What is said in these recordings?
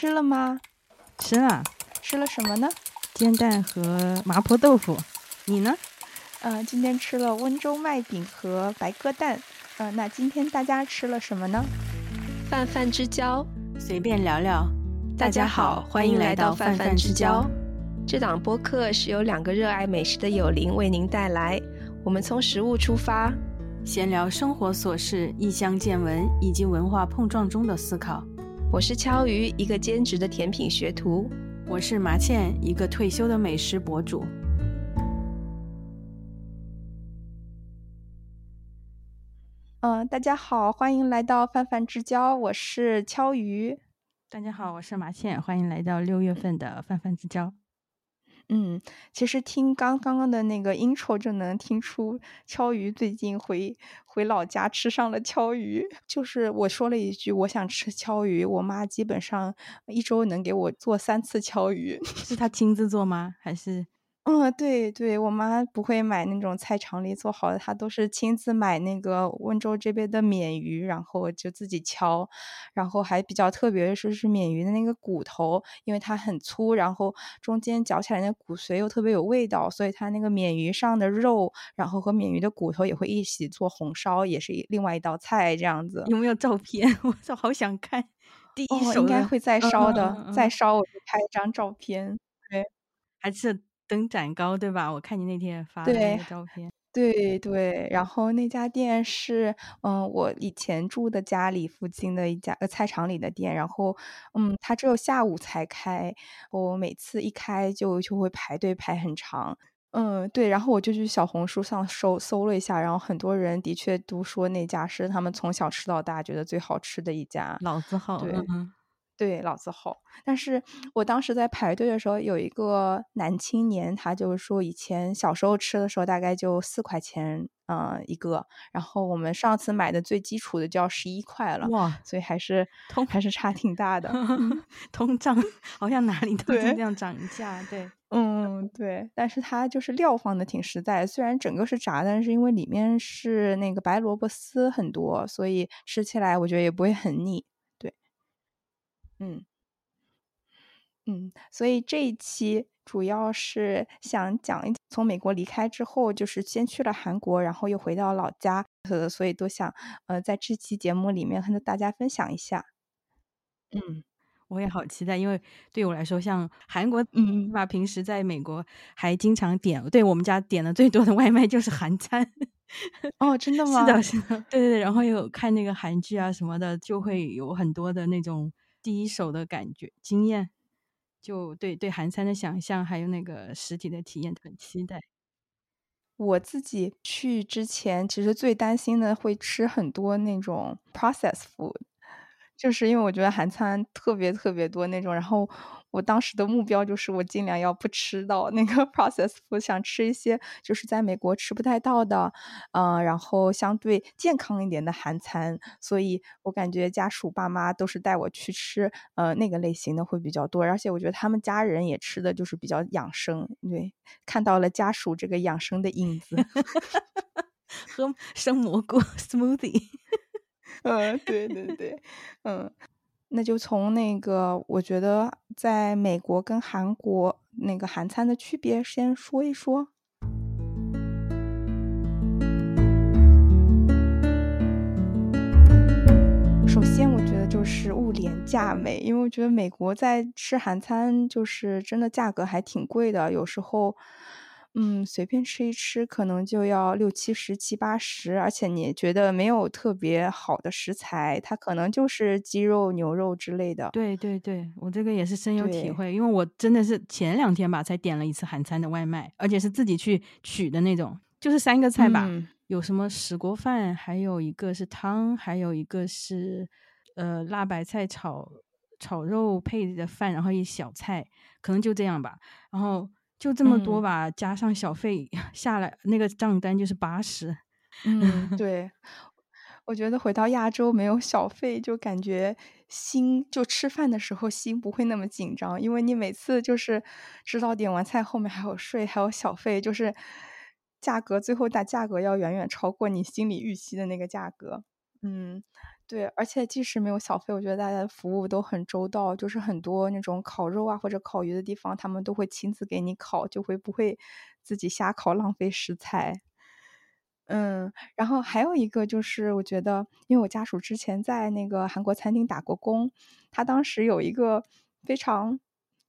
吃了吗？吃了，吃了什么呢？煎蛋和麻婆豆腐。你呢？呃，今天吃了温州麦饼和白鸽蛋。呃，那今天大家吃了什么呢？泛泛之交，随便聊聊。大家好，欢迎来到泛泛之交。这档播客是由两个热爱美食的友邻为您带来。我们从食物出发，闲聊生活琐事、异乡见闻以及文化碰撞中的思考。我是敲鱼，一个兼职的甜品学徒；我是麻茜，一个退休的美食博主。嗯，大家好，欢迎来到泛泛之交，我是敲鱼。大家好，我是麻茜，欢迎来到六月份的泛泛之交。嗯，其实听刚刚刚的那个 intro 就能听出，敲鱼最近回回老家吃上了敲鱼。就是我说了一句我想吃敲鱼，我妈基本上一周能给我做三次敲鱼。是她亲自做吗？还是？嗯，对对，我妈不会买那种菜场里做好的，她都是亲自买那个温州这边的鲶鱼，然后就自己敲，然后还比较特别的是，是鲶鱼的那个骨头，因为它很粗，然后中间嚼起来那骨髓又特别有味道，所以它那个鲶鱼上的肉，然后和鲶鱼的骨头也会一起做红烧，也是另外一道菜这样子。有没有照片？我操，好想看！第一手应该会再烧的，再烧我就拍一张照片。对，还是。灯展高对吧？我看你那天发的那个照片，对对。然后那家店是，嗯，我以前住的家里附近的一家呃菜场里的店。然后，嗯，它只有下午才开，我每次一开就就会排队排很长。嗯，对。然后我就去小红书上搜搜了一下，然后很多人的确都说那家是他们从小吃到大觉得最好吃的一家，老字号。对。对，老字号。但是我当时在排队的时候，有一个男青年，他就是说，以前小时候吃的时候大概就四块钱，嗯，一个。然后我们上次买的最基础的就要十一块了，哇！所以还是通还是差挺大的。通胀好像哪里都这样涨价，对，嗯，对。但是它就是料放的挺实在，虽然整个是炸，但是因为里面是那个白萝卜丝很多，所以吃起来我觉得也不会很腻。嗯，嗯，所以这一期主要是想讲一从美国离开之后，就是先去了韩国，然后又回到老家，呃，所以都想呃在这期节目里面和大家分享一下。嗯，我也好期待，因为对我来说，像韩国，嗯，吧，平时在美国还经常点，对我们家点的最多的外卖就是韩餐。哦，真的吗？是的，是的，对对对，然后又看那个韩剧啊什么的，就会有很多的那种。第一手的感觉经验，就对对韩餐的想象，还有那个实体的体验很期待。我自己去之前，其实最担心的会吃很多那种 process food，就是因为我觉得韩餐特别特别多那种，然后。我当时的目标就是我尽量要不吃到那个 process，我想吃一些就是在美国吃不太到的，嗯，然后相对健康一点的韩餐。所以我感觉家属爸妈都是带我去吃，呃，那个类型的会比较多。而且我觉得他们家人也吃的就是比较养生，对，看到了家属这个养生的影子，喝生蘑菇 smoothie，嗯，对对对，嗯。那就从那个，我觉得在美国跟韩国那个韩餐的区别先说一说。首先，我觉得就是物廉价美，因为我觉得美国在吃韩餐就是真的价格还挺贵的，有时候。嗯，随便吃一吃可能就要六七十、七八十，而且你觉得没有特别好的食材，它可能就是鸡肉、牛肉之类的。对对对，我这个也是深有体会，因为我真的是前两天吧才点了一次韩餐的外卖，而且是自己去取的那种，就是三个菜吧，有什么石锅饭，还有一个是汤，还有一个是呃辣白菜炒炒肉配的饭，然后一小菜，可能就这样吧，然后。就这么多吧，加上小费 下来，那个账单就是八十。嗯，对，我觉得回到亚洲没有小费，就感觉心就吃饭的时候心不会那么紧张，因为你每次就是知道点完菜后面还有税，还有小费，就是价格最后大价格要远远超过你心里预期的那个价格。嗯。对，而且即使没有小费，我觉得大家的服务都很周到，就是很多那种烤肉啊或者烤鱼的地方，他们都会亲自给你烤，就会不会自己瞎烤浪费食材。嗯，然后还有一个就是，我觉得，因为我家属之前在那个韩国餐厅打过工，他当时有一个非常。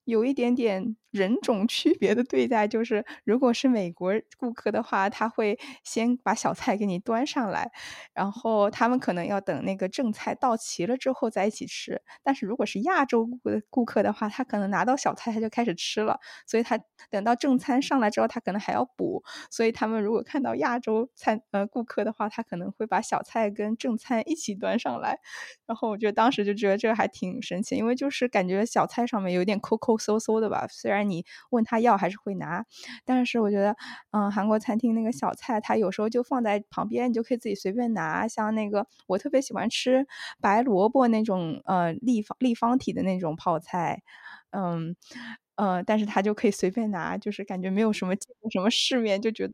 有一点点人种区别的对待，就是如果是美国顾客的话，他会先把小菜给你端上来，然后他们可能要等那个正菜到齐了之后再一起吃。但是如果是亚洲顾顾客的话，他可能拿到小菜他就开始吃了，所以他等到正餐上来之后，他可能还要补。所以他们如果看到亚洲餐呃顾客的话，他可能会把小菜跟正餐一起端上来。然后我觉得当时就觉得这个还挺神奇，因为就是感觉小菜上面有点抠抠搜搜的吧。虽然你问他要还是会拿，但是我觉得，嗯，韩国餐厅那个小菜，他有时候就放在旁边，你就可以自己随便拿。像那个我特别喜欢吃白萝卜那种，呃，立方立方体的那种泡菜，嗯。呃，但是他就可以随便拿，就是感觉没有什么见过什么世面，就觉得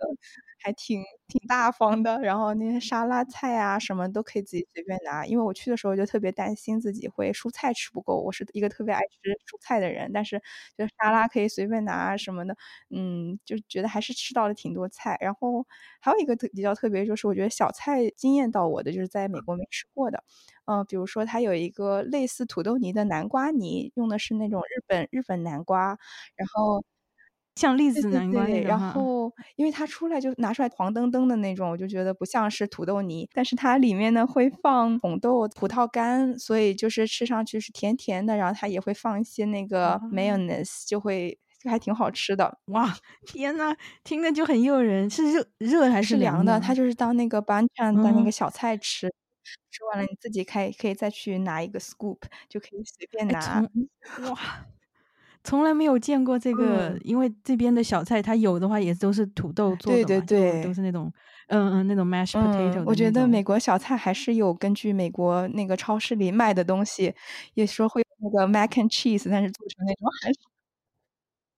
还挺挺大方的。然后那些沙拉菜啊，什么都可以自己随便拿。因为我去的时候就特别担心自己会蔬菜吃不够，我是一个特别爱吃蔬菜的人，但是就沙拉可以随便拿什么的，嗯，就觉得还是吃到了挺多菜。然后还有一个特比较特别，就是我觉得小菜惊艳到我的，就是在美国没吃过的。嗯，比如说它有一个类似土豆泥的南瓜泥，用的是那种日本日本南瓜，然后像栗子南瓜那然后因为它出来就拿出来黄澄澄的那种，我就觉得不像是土豆泥，但是它里面呢会放红豆、葡萄干，所以就是吃上去是甜甜的，然后它也会放一些那个 mayonnaise，就会就还挺好吃的。哇，天呐，听着就很诱人，是热热还是凉的？它就是当那个 banchan 的那个小菜吃。吃完了，你自己可以可以再去拿一个 scoop，就可以随便拿。哇，从来没有见过这个，因为这边的小菜它有的话也都是土豆做的，对对对，都是那种嗯嗯那种 mashed potato。我觉得美国小菜还是有根据美国那个超市里卖的东西，也说会有那个 mac and cheese，但是做成那种韩式。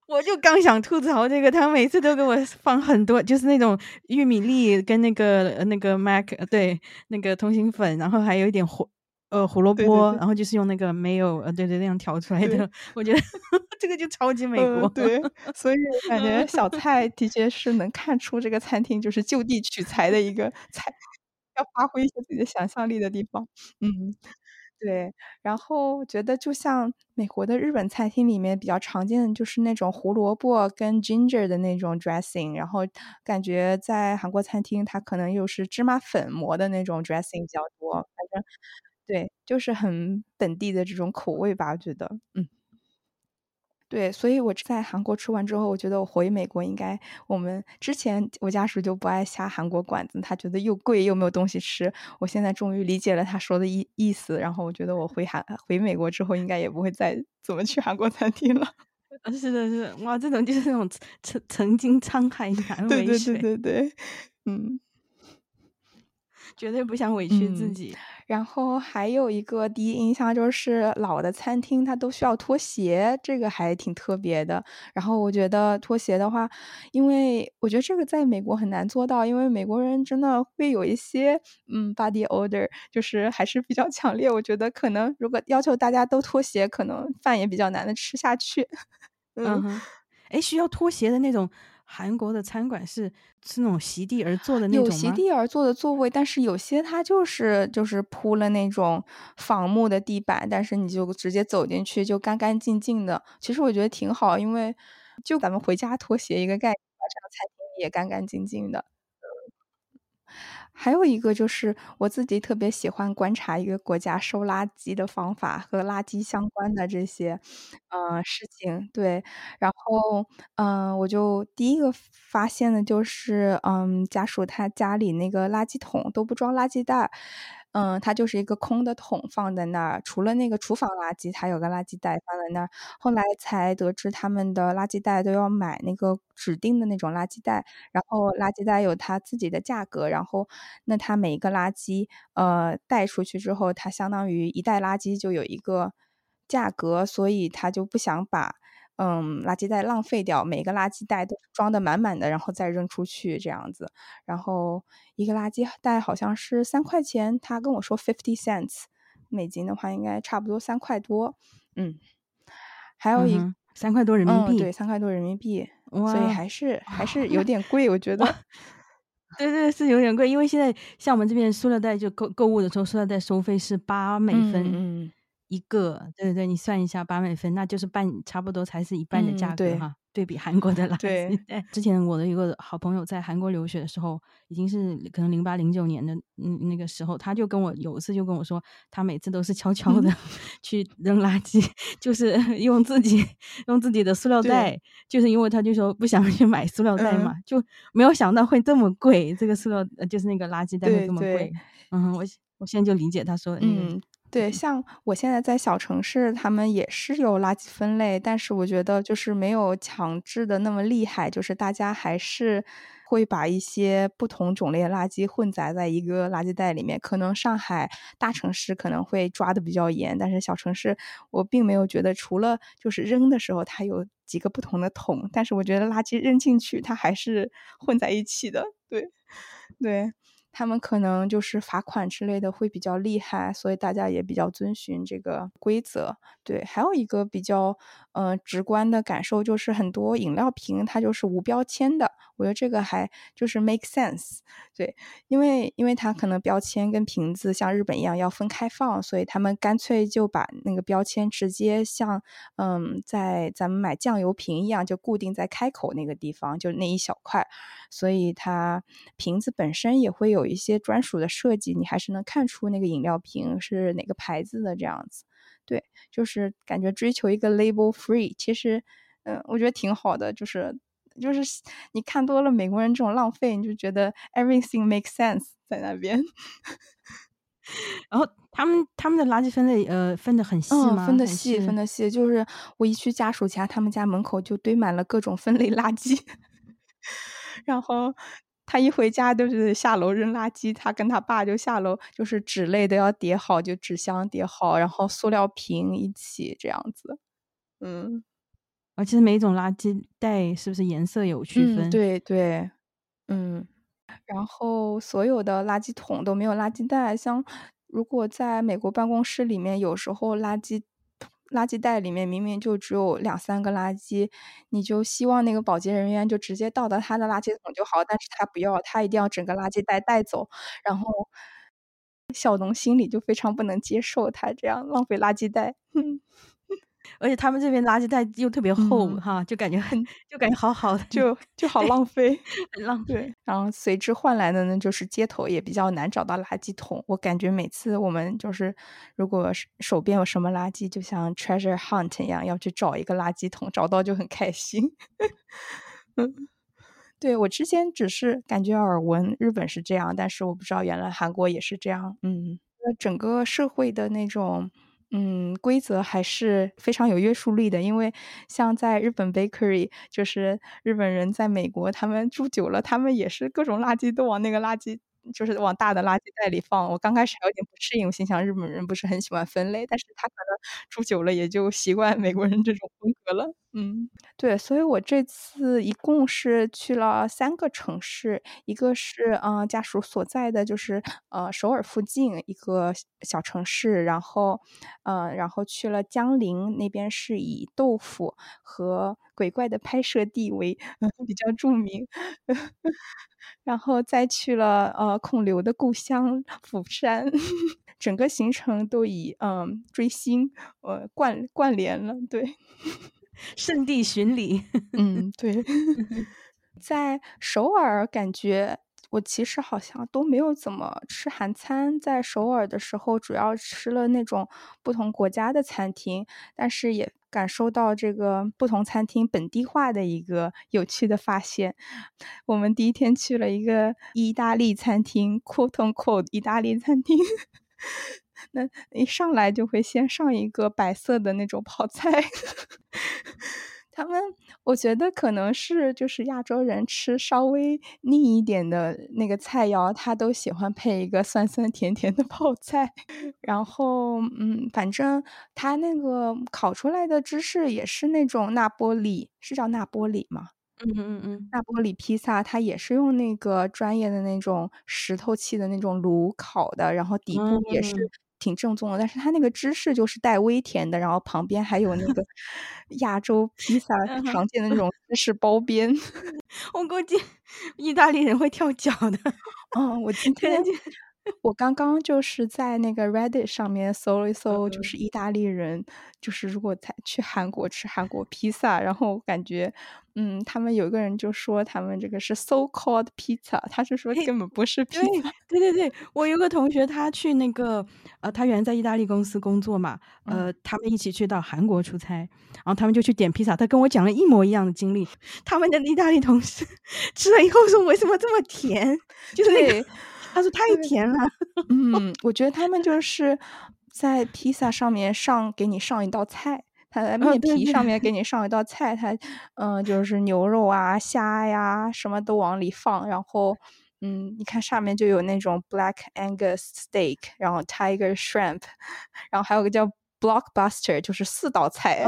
我就刚想吐槽这个，他每次都给我放很多，就是那种玉米粒跟那个那个 mac 对那个通心粉，然后还有一点胡呃胡萝卜，然后就是用那个没有呃对对那样调出来的。我觉得 这个就超级美国。对，所以感觉小菜的确是能看出这个餐厅就是就地取材的一个菜，要发挥一些自己的想象力的地方。嗯。对，然后觉得就像美国的日本餐厅里面比较常见的就是那种胡萝卜跟 ginger 的那种 dressing，然后感觉在韩国餐厅它可能又是芝麻粉磨的那种 dressing 比较多，反正对，就是很本地的这种口味吧，我觉得，嗯。对，所以我在韩国吃完之后，我觉得我回美国应该，我们之前我家属就不爱下韩国馆子，他觉得又贵又没有东西吃。我现在终于理解了他说的意意思，然后我觉得我回韩回美国之后，应该也不会再怎么去韩国餐厅了。是的，是哇，这种就是那种曾曾经沧海难为水，对对对对，嗯。绝对不想委屈自己。然后还有一个第一印象就是老的餐厅它都需要拖鞋，这个还挺特别的。然后我觉得拖鞋的话，因为我觉得这个在美国很难做到，因为美国人真的会有一些嗯 body odor，就是还是比较强烈。我觉得可能如果要求大家都拖鞋，可能饭也比较难的吃下去。嗯，哎，需要拖鞋的那种。韩国的餐馆是是那种席地而坐的那种有席地而坐的座位，但是有些它就是就是铺了那种仿木的地板，但是你就直接走进去就干干净净的。其实我觉得挺好，因为就咱们回家拖鞋一个概念，这样餐厅也干干净净的。还有一个就是我自己特别喜欢观察一个国家收垃圾的方法和垃圾相关的这些，呃，事情。对，然后，嗯，我就第一个发现的就是，嗯，家属他家里那个垃圾桶都不装垃圾袋。嗯，它就是一个空的桶放在那儿，除了那个厨房垃圾，它有个垃圾袋放在那儿。后来才得知，他们的垃圾袋都要买那个指定的那种垃圾袋，然后垃圾袋有它自己的价格，然后那它每一个垃圾，呃，带出去之后，它相当于一袋垃圾就有一个价格，所以他就不想把。嗯，垃圾袋浪费掉，每个垃圾袋都装的满满的，然后再扔出去这样子。然后一个垃圾袋好像是三块钱，他跟我说 fifty cents，美金的话应该差不多三块多。嗯，还有一三块多人民币，对，三块多人民币，所以还是还是 有点贵，我觉得。对对，是有点贵，因为现在像我们这边塑料袋就购购物的时候，塑料袋收费是八美分一个，对对对，你算一下八美分，那就是半，差不多才是一半的价格哈。对比韩国的垃圾对，之前我的一个好朋友在韩国留学的时候，已经是可能零八零九年的嗯那个时候，他就跟我有一次就跟我说，他每次都是悄悄的 去扔垃圾，就是 用自己用自己的塑料袋，就是因为他就说不想去买塑料袋嘛，就没有想到会这么贵，这个塑料就是那个垃圾袋会这么贵。嗯，我我现在就理解他说的那个。对，像我现在在小城市，他们也是有垃圾分类，但是我觉得就是没有强制的那么厉害，就是大家还是会把一些不同种类的垃圾混杂在一个垃圾袋里面。可能上海大城市可能会抓的比较严，但是小城市我并没有觉得，除了就是扔的时候它有几个不同的桶，但是我觉得垃圾扔进去它还是混在一起的。对，对。他们可能就是罚款之类的会比较厉害，所以大家也比较遵循这个规则。对，还有一个比较呃直观的感受就是很多饮料瓶它就是无标签的，我觉得这个还就是 make sense。对，因为因为它可能标签跟瓶子像日本一样要分开放，所以他们干脆就把那个标签直接像嗯在咱们买酱油瓶一样，就固定在开口那个地方，就那一小块，所以它瓶子本身也会有一些专属的设计，你还是能看出那个饮料瓶是哪个牌子的这样子。对，就是感觉追求一个 label free，其实，嗯，我觉得挺好的。就是，就是你看多了美国人这种浪费，你就觉得 everything makes sense 在那边。然后他们他们的垃圾分类，呃，分的很细吗？分的细，分的细。就是我一去家属家，他们家门口就堆满了各种分类垃圾，然后。他一回家就是下楼扔垃圾，他跟他爸就下楼，就是纸类都要叠好，就纸箱叠好，然后塑料瓶一起这样子。嗯，而且每一种垃圾袋是不是颜色有区分？对对，嗯。然后所有的垃圾桶都没有垃圾袋，像如果在美国办公室里面，有时候垃圾。垃圾袋里面明明就只有两三个垃圾，你就希望那个保洁人员就直接倒到他的垃圾桶就好，但是他不要，他一定要整个垃圾袋带走，然后小农心里就非常不能接受他这样浪费垃圾袋。而且他们这边垃圾袋又特别厚哈，就感觉很，就感觉好好的，就 就好浪费，很浪费。然后随之换来的呢，就是街头也比较难找到垃圾桶。我感觉每次我们就是如果手边有什么垃圾，就像 treasure hunt 一样，要去找一个垃圾桶，找到就很开心。嗯，对我之前只是感觉耳闻日本是这样，但是我不知道原来韩国也是这样。嗯，那整个社会的那种。嗯，规则还是非常有约束力的，因为像在日本 bakery，就是日本人在美国，他们住久了，他们也是各种垃圾都往那个垃圾。就是往大的垃圾袋里放。我刚开始还有点不适应，我心想日本人不是很喜欢分类，但是他可能住久了也就习惯美国人这种风格了。嗯，对，所以我这次一共是去了三个城市，一个是嗯家属所在的就是呃首尔附近一个小城市，然后嗯然后去了江陵那边是以豆腐和鬼怪的拍摄地为比较著名。然后再去了呃孔刘的故乡釜山，整个行程都以嗯追星呃贯贯连了，对，圣地巡礼，嗯对，在首尔感觉。我其实好像都没有怎么吃韩餐，在首尔的时候主要吃了那种不同国家的餐厅，但是也感受到这个不同餐厅本地化的一个有趣的发现。我们第一天去了一个意大利餐厅，quote unquote 意大利餐厅，那一上来就会先上一个白色的那种泡菜。他们我觉得可能是就是亚洲人吃稍微腻一点的那个菜肴，他都喜欢配一个酸酸甜甜的 泡菜。然后，嗯，反正他那个烤出来的芝士也是那种那波里，是叫那波里吗？嗯嗯嗯，那波里披萨，它也是用那个专业的那种石头砌的那种炉烤的，然后底部也是挺正宗的。但是它那个芝士就是带微甜的，然后旁边还有那个亚洲披萨常见的那种芝士包边。我估计意大利人会跳脚的。嗯，我今天。我刚刚就是在那个 Reddit 上面搜了一搜，就是意大利人，就是如果在去韩国吃韩国披萨，然后感觉，嗯，他们有一个人就说他们这个是 so called pizza，他是说根本不是披萨。对对对，我有个同学他去那个，呃，他原来在意大利公司工作嘛，呃，他们一起去到韩国出差，然后他们就去点披萨，他跟我讲了一模一样的经历。他们的意大利同事 吃了以后说，为什么这么甜？就是那个。他说太甜了，嗯，我觉得他们就是在披萨上面上给你上一道菜，他在面皮上面给你上一道菜，他嗯就是牛肉啊虾呀什么都往里放，然后嗯你看上面就有那种 Black Angus Steak，然后 Tiger Shrimp，然后还有个叫 Blockbuster，就是四道菜，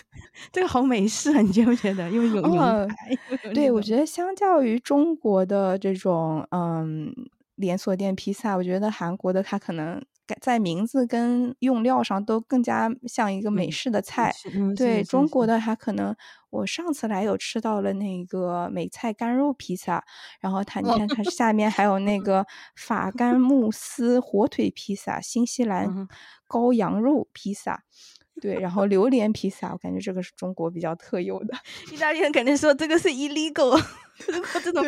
这个好美式啊，你觉不觉得？因为有牛排，对我觉得相较于中国的这种嗯。连锁店披萨，我觉得韩国的它可能在名字跟用料上都更加像一个美式的菜。对中国的，它可能我上次来有吃到了那个美菜干肉披萨，然后它你看它 下面还有那个法干慕斯火腿披萨、新西兰羔羊肉披萨。对，然后榴莲披萨，我感觉这个是中国比较特有的。意大利人肯定说这个是 illegal，如 果这种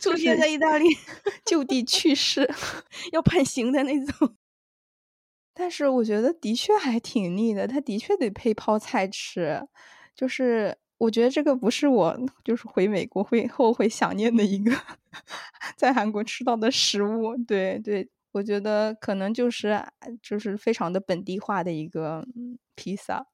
出现在意大利，就地 去世，要判刑的那种。但是我觉得的确还挺腻的，它的确得配泡菜吃。就是我觉得这个不是我就是回美国会后悔想念的一个在韩国吃到的食物。对对。我觉得可能就是就是非常的本地化的一个披萨。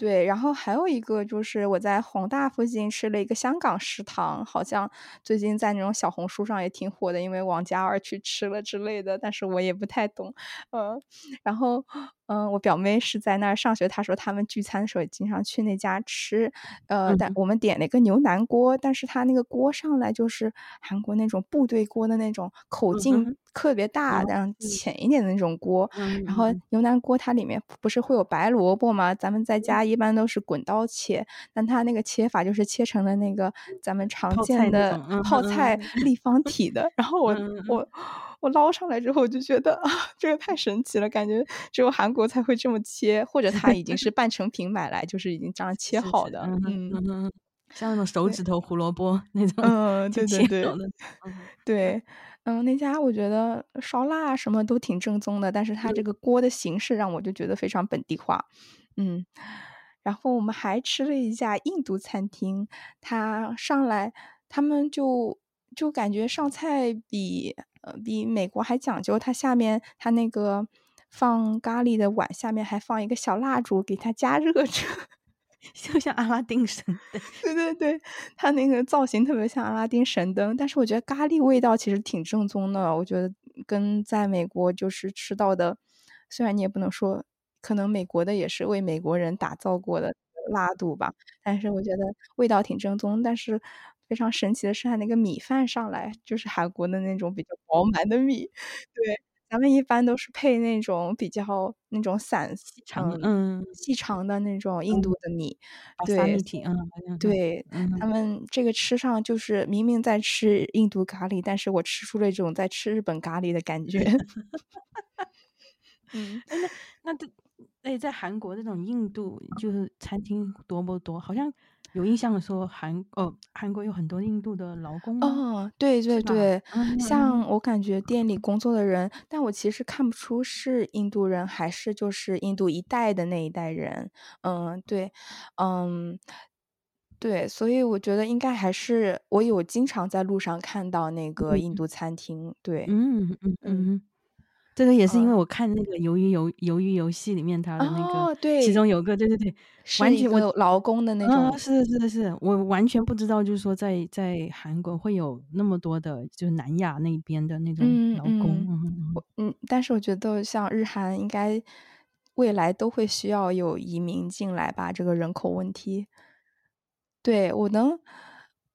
对，然后还有一个就是我在宏大附近吃了一个香港食堂，好像最近在那种小红书上也挺火的，因为王嘉尔去吃了之类的，但是我也不太懂，嗯，然后嗯，我表妹是在那儿上学，她说他们聚餐的时候也经常去那家吃，呃，但我们点了一个牛腩锅，但是他那个锅上来就是韩国那种部队锅的那种口径。特别大，然后浅一点的那种锅，然后牛腩锅它里面不是会有白萝卜吗？咱们在家一般都是滚刀切，但它那个切法就是切成了那个咱们常见的泡菜立方体的。然后我我我捞上来之后，我就觉得啊，这个太神奇了，感觉只有韩国才会这么切，或者它已经是 半成品买来，就是已经这样切好的。嗯，像那种手指头胡萝卜那种，嗯，对对对，对。嗯，那家我觉得烧腊什么都挺正宗的，但是它这个锅的形式让我就觉得非常本地化。嗯，然后我们还吃了一家印度餐厅，它上来他们就就感觉上菜比呃比美国还讲究，它下面它那个放咖喱的碗下面还放一个小蜡烛给它加热着。就像阿拉丁神灯，对对对，它那个造型特别像阿拉丁神灯，但是我觉得咖喱味道其实挺正宗的。我觉得跟在美国就是吃到的，虽然你也不能说，可能美国的也是为美国人打造过的辣度吧，但是我觉得味道挺正宗。但是非常神奇的是，它那个米饭上来就是韩国的那种比较饱满的米，对。咱们一般都是配那种比较那种散细长嗯细长的那种印度的米，对，嗯，对，他们这个吃上就是明明在吃印度咖喱，但是我吃出了一种在吃日本咖喱的感觉。嗯，那那这哎，在韩国这种印度就是餐厅多不多？好像。有印象的说韩哦，韩国有很多印度的劳工哦，对对对，像。我感觉店里工作的人，但我其实看不出是印度人还是就是印度一代的那一代人，嗯，对，嗯，对，所以我觉得应该还是我有经常在路上看到那个印度餐厅，对，嗯嗯嗯。这个也是因为我看那个《鱿鱼游鱿鱼游戏》里面他的那个，对，其中有个，对对对，完全我劳工的那种，是是是是，我完全不知道，就是说在在韩国会有那么多的，就是南亚那边的那种劳工，嗯，但是我觉得像日韩应该未来都会需要有移民进来吧，这个人口问题，对我能。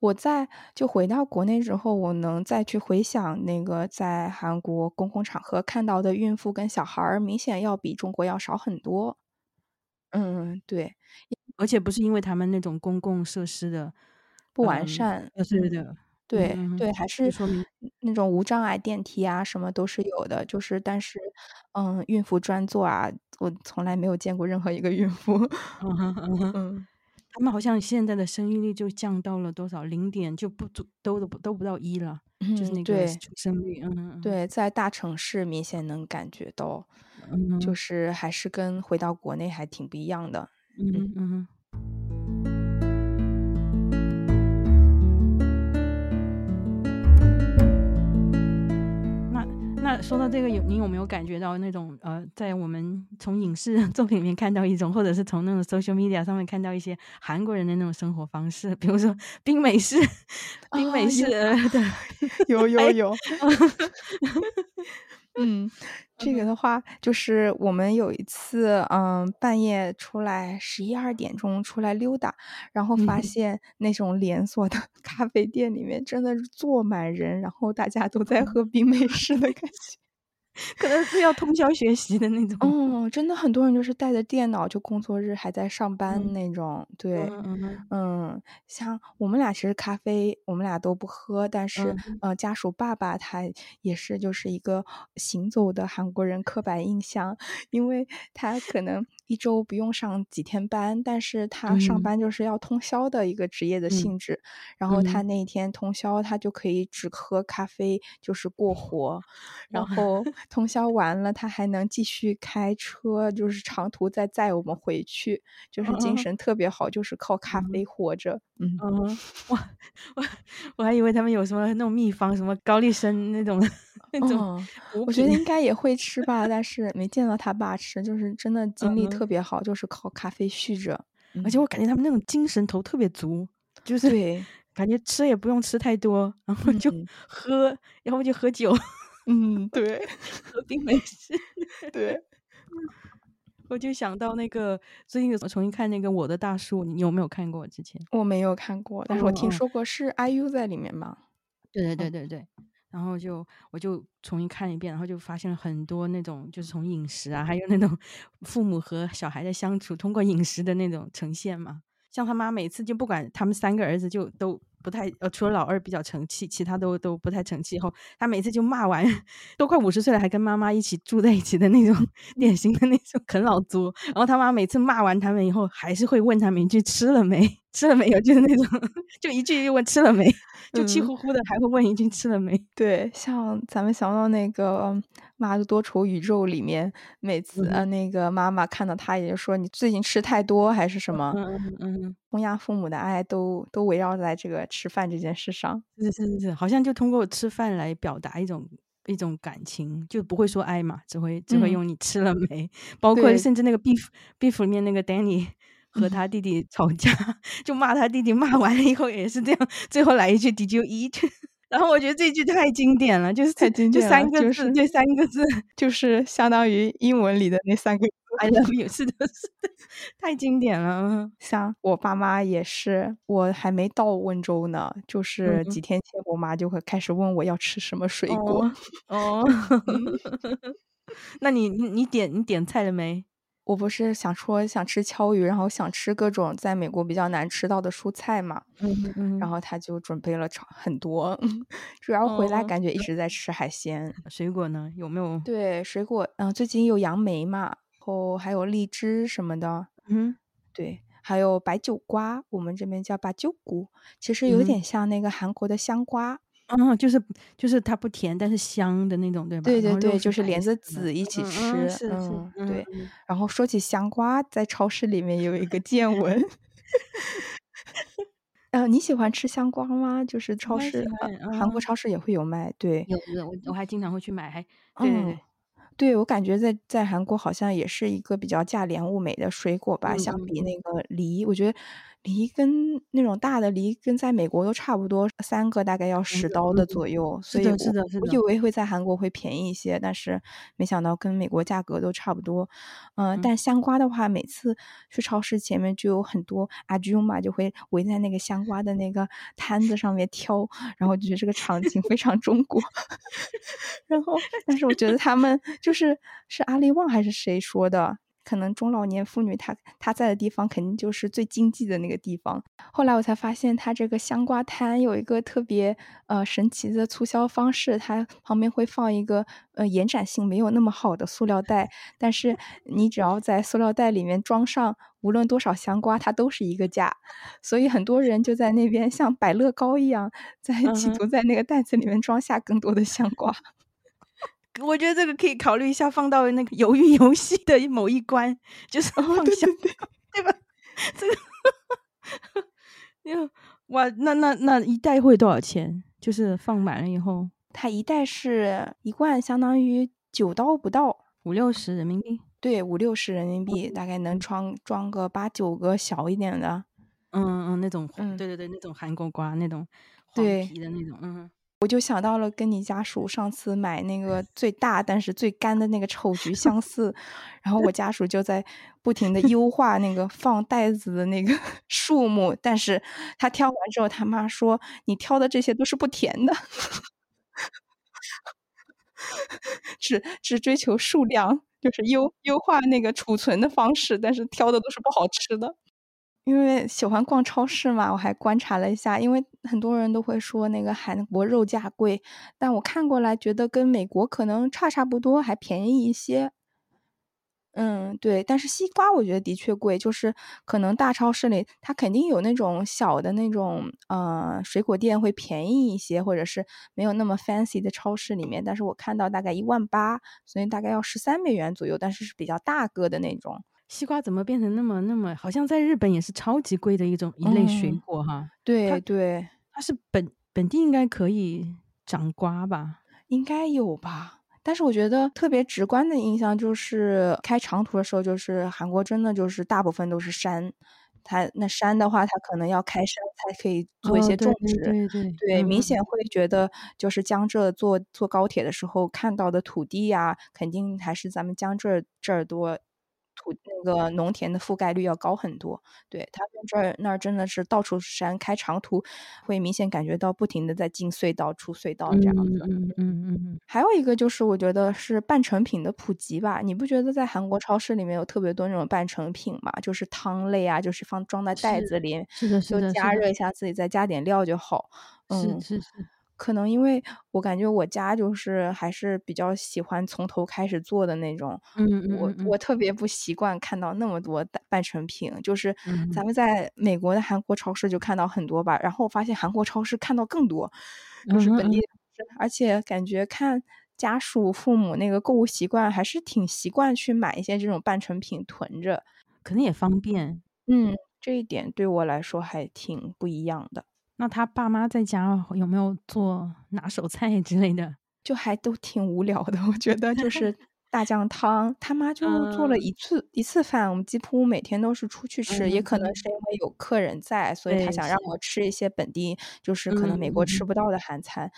我在就回到国内之后，我能再去回想那个在韩国公共场合看到的孕妇跟小孩儿，明显要比中国要少很多。嗯，对，而且不是因为他们那种公共设施的不完善，对的，对对，还是说明那种无障碍电梯啊，什么都是有的。就是，但是，嗯，孕妇专座啊，我从来没有见过任何一个孕妇。嗯。他们好像现在的生育率就降到了多少零点就不足都都都不到一了，就是那个出生率。嗯，对，在大城市明显能感觉到，就是还是跟回到国内还挺不一样的。嗯嗯。那说到这个，有你有没有感觉到那种呃，在我们从影视作品里面看到一种，或者是从那种 social media 上面看到一些韩国人的那种生活方式，比如说冰美式，冰美式，对，有有有。嗯，这个的话，就是我们有一次，嗯，半夜出来十一二点钟出来溜达，然后发现那种连锁的咖啡店里面真的是坐满人，然后大家都在喝冰美式的感觉。可能是要通宵学习的那种。哦，真的很多人就是带着电脑，就工作日还在上班那种。对，嗯，像我们俩其实咖啡我们俩都不喝，但是呃，家属爸爸他也是就是一个行走的韩国人刻板印象，因为他可能一周不用上几天班，但是他上班就是要通宵的一个职业的性质。然后他那一天通宵，他就可以只喝咖啡，就是过活，然后。通宵完了，他还能继续开车，就是长途再载我们回去，就是精神特别好，就是靠咖啡活着。嗯，我我 我还以为他们有什么那种秘方，什么高丽参那种那种。我觉得应该也会吃吧，但是没见到他爸吃，就是真的精力特别好，就是靠咖啡续着。而且我感觉他们那种精神头特别足，就是对，感觉吃也不用吃太多，然后就喝，要不就喝酒。嗯，对，喝冰美式，对，我就想到那个最近有重新看那个《我的大叔》，你有没有看过？之前我没有看过，但是我听说过是 IU 在里面吗？对对对对对，然后就我就重新看了一遍，然后就发现了很多那种就是从饮食啊，还有那种父母和小孩的相处，通过饮食的那种呈现嘛。像他妈每次就不管他们三个儿子就都。不太呃，除了老二比较成器，其他都都不太成器。后他每次就骂完，都快五十岁了，还跟妈妈一起住在一起的那种典型的那种啃老族。然后他妈每次骂完他们以后，还是会问他们一句吃了没，吃了没有，就是那种就一句就问吃了没，就气呼呼的，还会问一句吃了没。对，像咱们想到那个。妈的多愁宇宙里面，每次呃那个妈妈看到他，也就说你最近吃太多还是什么？嗯嗯嗯，东亚父母的爱都都围绕在这个吃饭这件事上。是是是是，好像就通过吃饭来表达一种一种感情，就不会说爱嘛，只会只会用你吃了没。包括甚至那个 beef beef 里面那个 Danny 和他弟弟吵架，就骂他弟弟，骂完了以后也是这样，最后来一句 Did you eat？然后我觉得这句太经典了，就是太经典了，就三个字，这三个字就是相当于英文里的那三个 I love you，是的，是的，太经典了。像我爸妈也是，我还没到温州呢，就是几天前我妈就会开始问我要吃什么水果。哦，那你你点你点菜了没？我不是想说想吃敲鱼，然后想吃各种在美国比较难吃到的蔬菜嘛，嗯嗯，然后他就准备了超很多，主要回来感觉一直在吃海鲜。水果呢？有没有？对，水果，嗯，最近有杨梅嘛，然后还有荔枝什么的，嗯，对，还有白酒瓜，我们这边叫八酒菇，其实有点像那个韩国的香瓜。嗯，就是就是它不甜，但是香的那种，对吧？对对对，就是连着籽一起吃。是是，对。然后说起香瓜，在超市里面有一个见 闻。呃，你喜欢吃香瓜吗？就是超市，韩国超市也会有卖。对，有的，我我还经常会去买。还对对对，对，我感觉在在韩国好像也是一个比较价廉物美的水果吧，相比那个梨，我觉得。梨跟那种大的梨跟在美国都差不多，三个大概要十刀的左右，所以我我以为会在韩国会便宜一些，但是没想到跟美国价格都差不多。嗯，但香瓜的话，每次去超市前面就有很多阿舅嘛，就会围在那个香瓜的那个摊子上面挑，然后就觉得这个场景非常中国。然后，但是我觉得他们就是是阿里旺还是谁说的？可能中老年妇女她她在的地方肯定就是最经济的那个地方。后来我才发现，它这个香瓜摊有一个特别呃神奇的促销方式，它旁边会放一个呃延展性没有那么好的塑料袋，但是你只要在塑料袋里面装上无论多少香瓜，它都是一个价。所以很多人就在那边像摆乐高一样，在企图在那个袋子里面装下更多的香瓜。我觉得这个可以考虑一下，放到那个鱿鱼游戏的某一关，就是放下，对吧？这个，哟，哇，那那那一袋会多少钱？就是放满了以后，它一袋是一罐，相当于九刀不到，五六十人民币。对，五六十人民币，大概能装装个八九个小一点的。嗯嗯，那种，对对对，那种韩国瓜，那种黄皮的那种，嗯。我就想到了跟你家属上次买那个最大但是最干的那个丑橘相 似，然后我家属就在不停的优化那个放袋子的那个 数目，但是他挑完之后，他妈说你挑的这些都是不甜的，只只追求数量，就是优优化那个储存的方式，但是挑的都是不好吃的。因为喜欢逛超市嘛，我还观察了一下，因为很多人都会说那个韩国肉价贵，但我看过来觉得跟美国可能差差不多，还便宜一些。嗯，对，但是西瓜我觉得的确贵，就是可能大超市里它肯定有那种小的那种呃水果店会便宜一些，或者是没有那么 fancy 的超市里面，但是我看到大概一万八，所以大概要十三美元左右，但是是比较大个的那种。西瓜怎么变成那么那么？好像在日本也是超级贵的一种一类水果哈。对对，它是本本地应该可以长瓜吧？应该有吧。但是我觉得特别直观的印象就是开长途的时候，就是韩国真的就是大部分都是山。它那山的话，它可能要开山才可以做一些种植。对对对，明显会觉得就是江浙坐坐高铁的时候看到的土地呀，肯定还是咱们江浙这儿多。土那个农田的覆盖率要高很多，对他们这儿那儿真的是到处是山，开长途会明显感觉到不停的在进隧道、出隧道这样子。嗯嗯嗯嗯。还有一个就是我觉得是半成品的普及吧，你不觉得在韩国超市里面有特别多那种半成品嘛？就是汤类啊，就是放装在袋子里，是的，是的，就加热一下自己再加点料就好。是是是。可能因为我感觉我家就是还是比较喜欢从头开始做的那种，嗯嗯，我我特别不习惯看到那么多半成品，就是咱们在美国的韩国超市就看到很多吧，然后我发现韩国超市看到更多，就是本地，而且感觉看家属父母那个购物习惯还是挺习惯去买一些这种半成品囤着，可能也方便，嗯，这一点对我来说还挺不一样的。那他爸妈在家有没有做拿手菜之类的？就还都挺无聊的，我觉得就是 大酱汤，他妈就做了一次一次饭，我们几乎每天都是出去吃，也可能是因为有客人在，所以他想让我吃一些本地，就是可能美国吃不到的韩餐。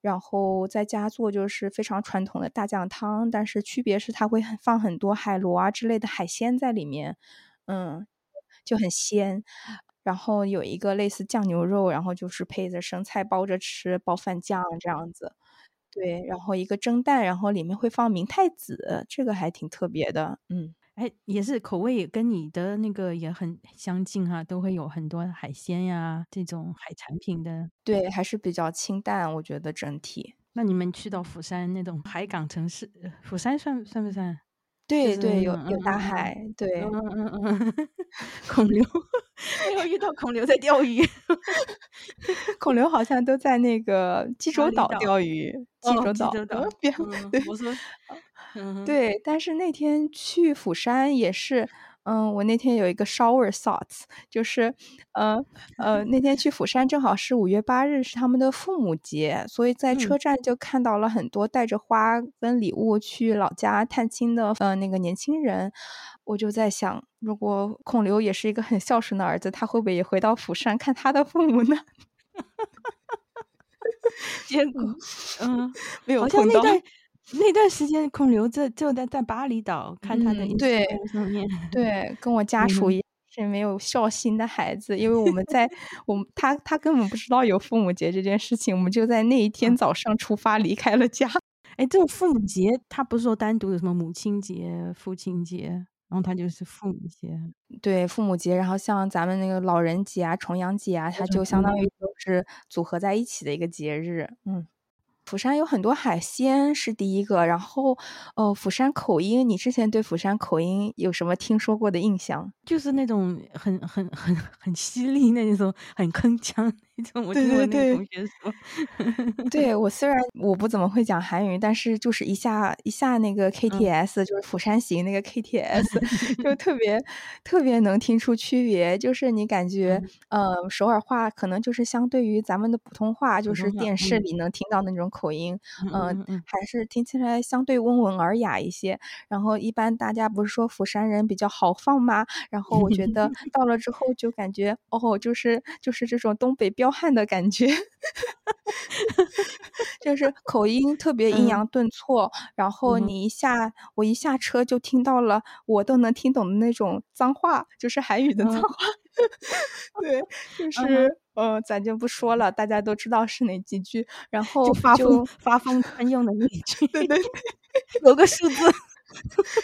然后在家做就是非常传统的大酱汤，但是区别是他会放很多海螺啊之类的海鲜在里面，嗯，就很鲜。然后有一个类似酱牛肉，然后就是配着生菜包着吃，包饭酱这样子。对，然后一个蒸蛋，然后里面会放明太子，这个还挺特别的。嗯，哎，也是口味跟你的那个也很相近哈，都会有很多海鲜呀这种海产品的。对，还是比较清淡，我觉得整体。那你们去到釜山那种海港城市，釜山算算不算？对对，有有大海，对，嗯。嗯嗯，孔刘没有遇到孔刘在钓鱼，孔刘好像都在那个济州岛钓鱼，济州岛，别，对，我说，对，但是那天去釜山也是，嗯，我那天有一个 shower thoughts，就是，呃呃，那天去釜山正好是五月八日，是他们的父母节，所以在车站就看到了很多带着花跟礼物去老家探亲的，呃，那个年轻人。我就在想，如果孔刘也是一个很孝顺的儿子，他会不会也回到釜山看他的父母呢？结果，嗯，没有碰到。那段时间，孔刘在就在在巴厘岛看他的对上面，对，跟我家属一样是没有孝心的孩子，因为我们在我们他他根本不知道有父母节这件事情，我们就在那一天早上出发离开了家。哎，这种父母节，他不是说单独有什么母亲节、父亲节，然后他就是父母节，对，父母节，然后像咱们那个老人节啊、重阳节啊，它就相当于都是组合在一起的一个节日，嗯。釜山有很多海鲜是第一个，然后，呃，釜山口音，你之前对釜山口音有什么听说过的印象？就是那种很很很 很犀利那种，很铿锵。我听我那同学说，对我 虽然我不怎么会讲韩语，但是就是一下一下那个 KTS，就是釜山行那个 KTS，就 特别特别能听出区别。就是你感觉，呃，首尔话可能就是相对于咱们的普通话，就是电视里能听到那种。口音，嗯，还是听起来相对温文尔雅一些。然后一般大家不是说釜山人比较豪放吗？然后我觉得到了之后就感觉，哦，就是就是这种东北彪悍的感觉，就是口音特别阴阳顿挫。然后你一下，我一下车就听到了我都能听懂的那种脏话，就是韩语的脏话。对，就是。嗯，咱就不说了，大家都知道是哪几句。然后就发疯发疯专用的那句，对对对，有个数字，《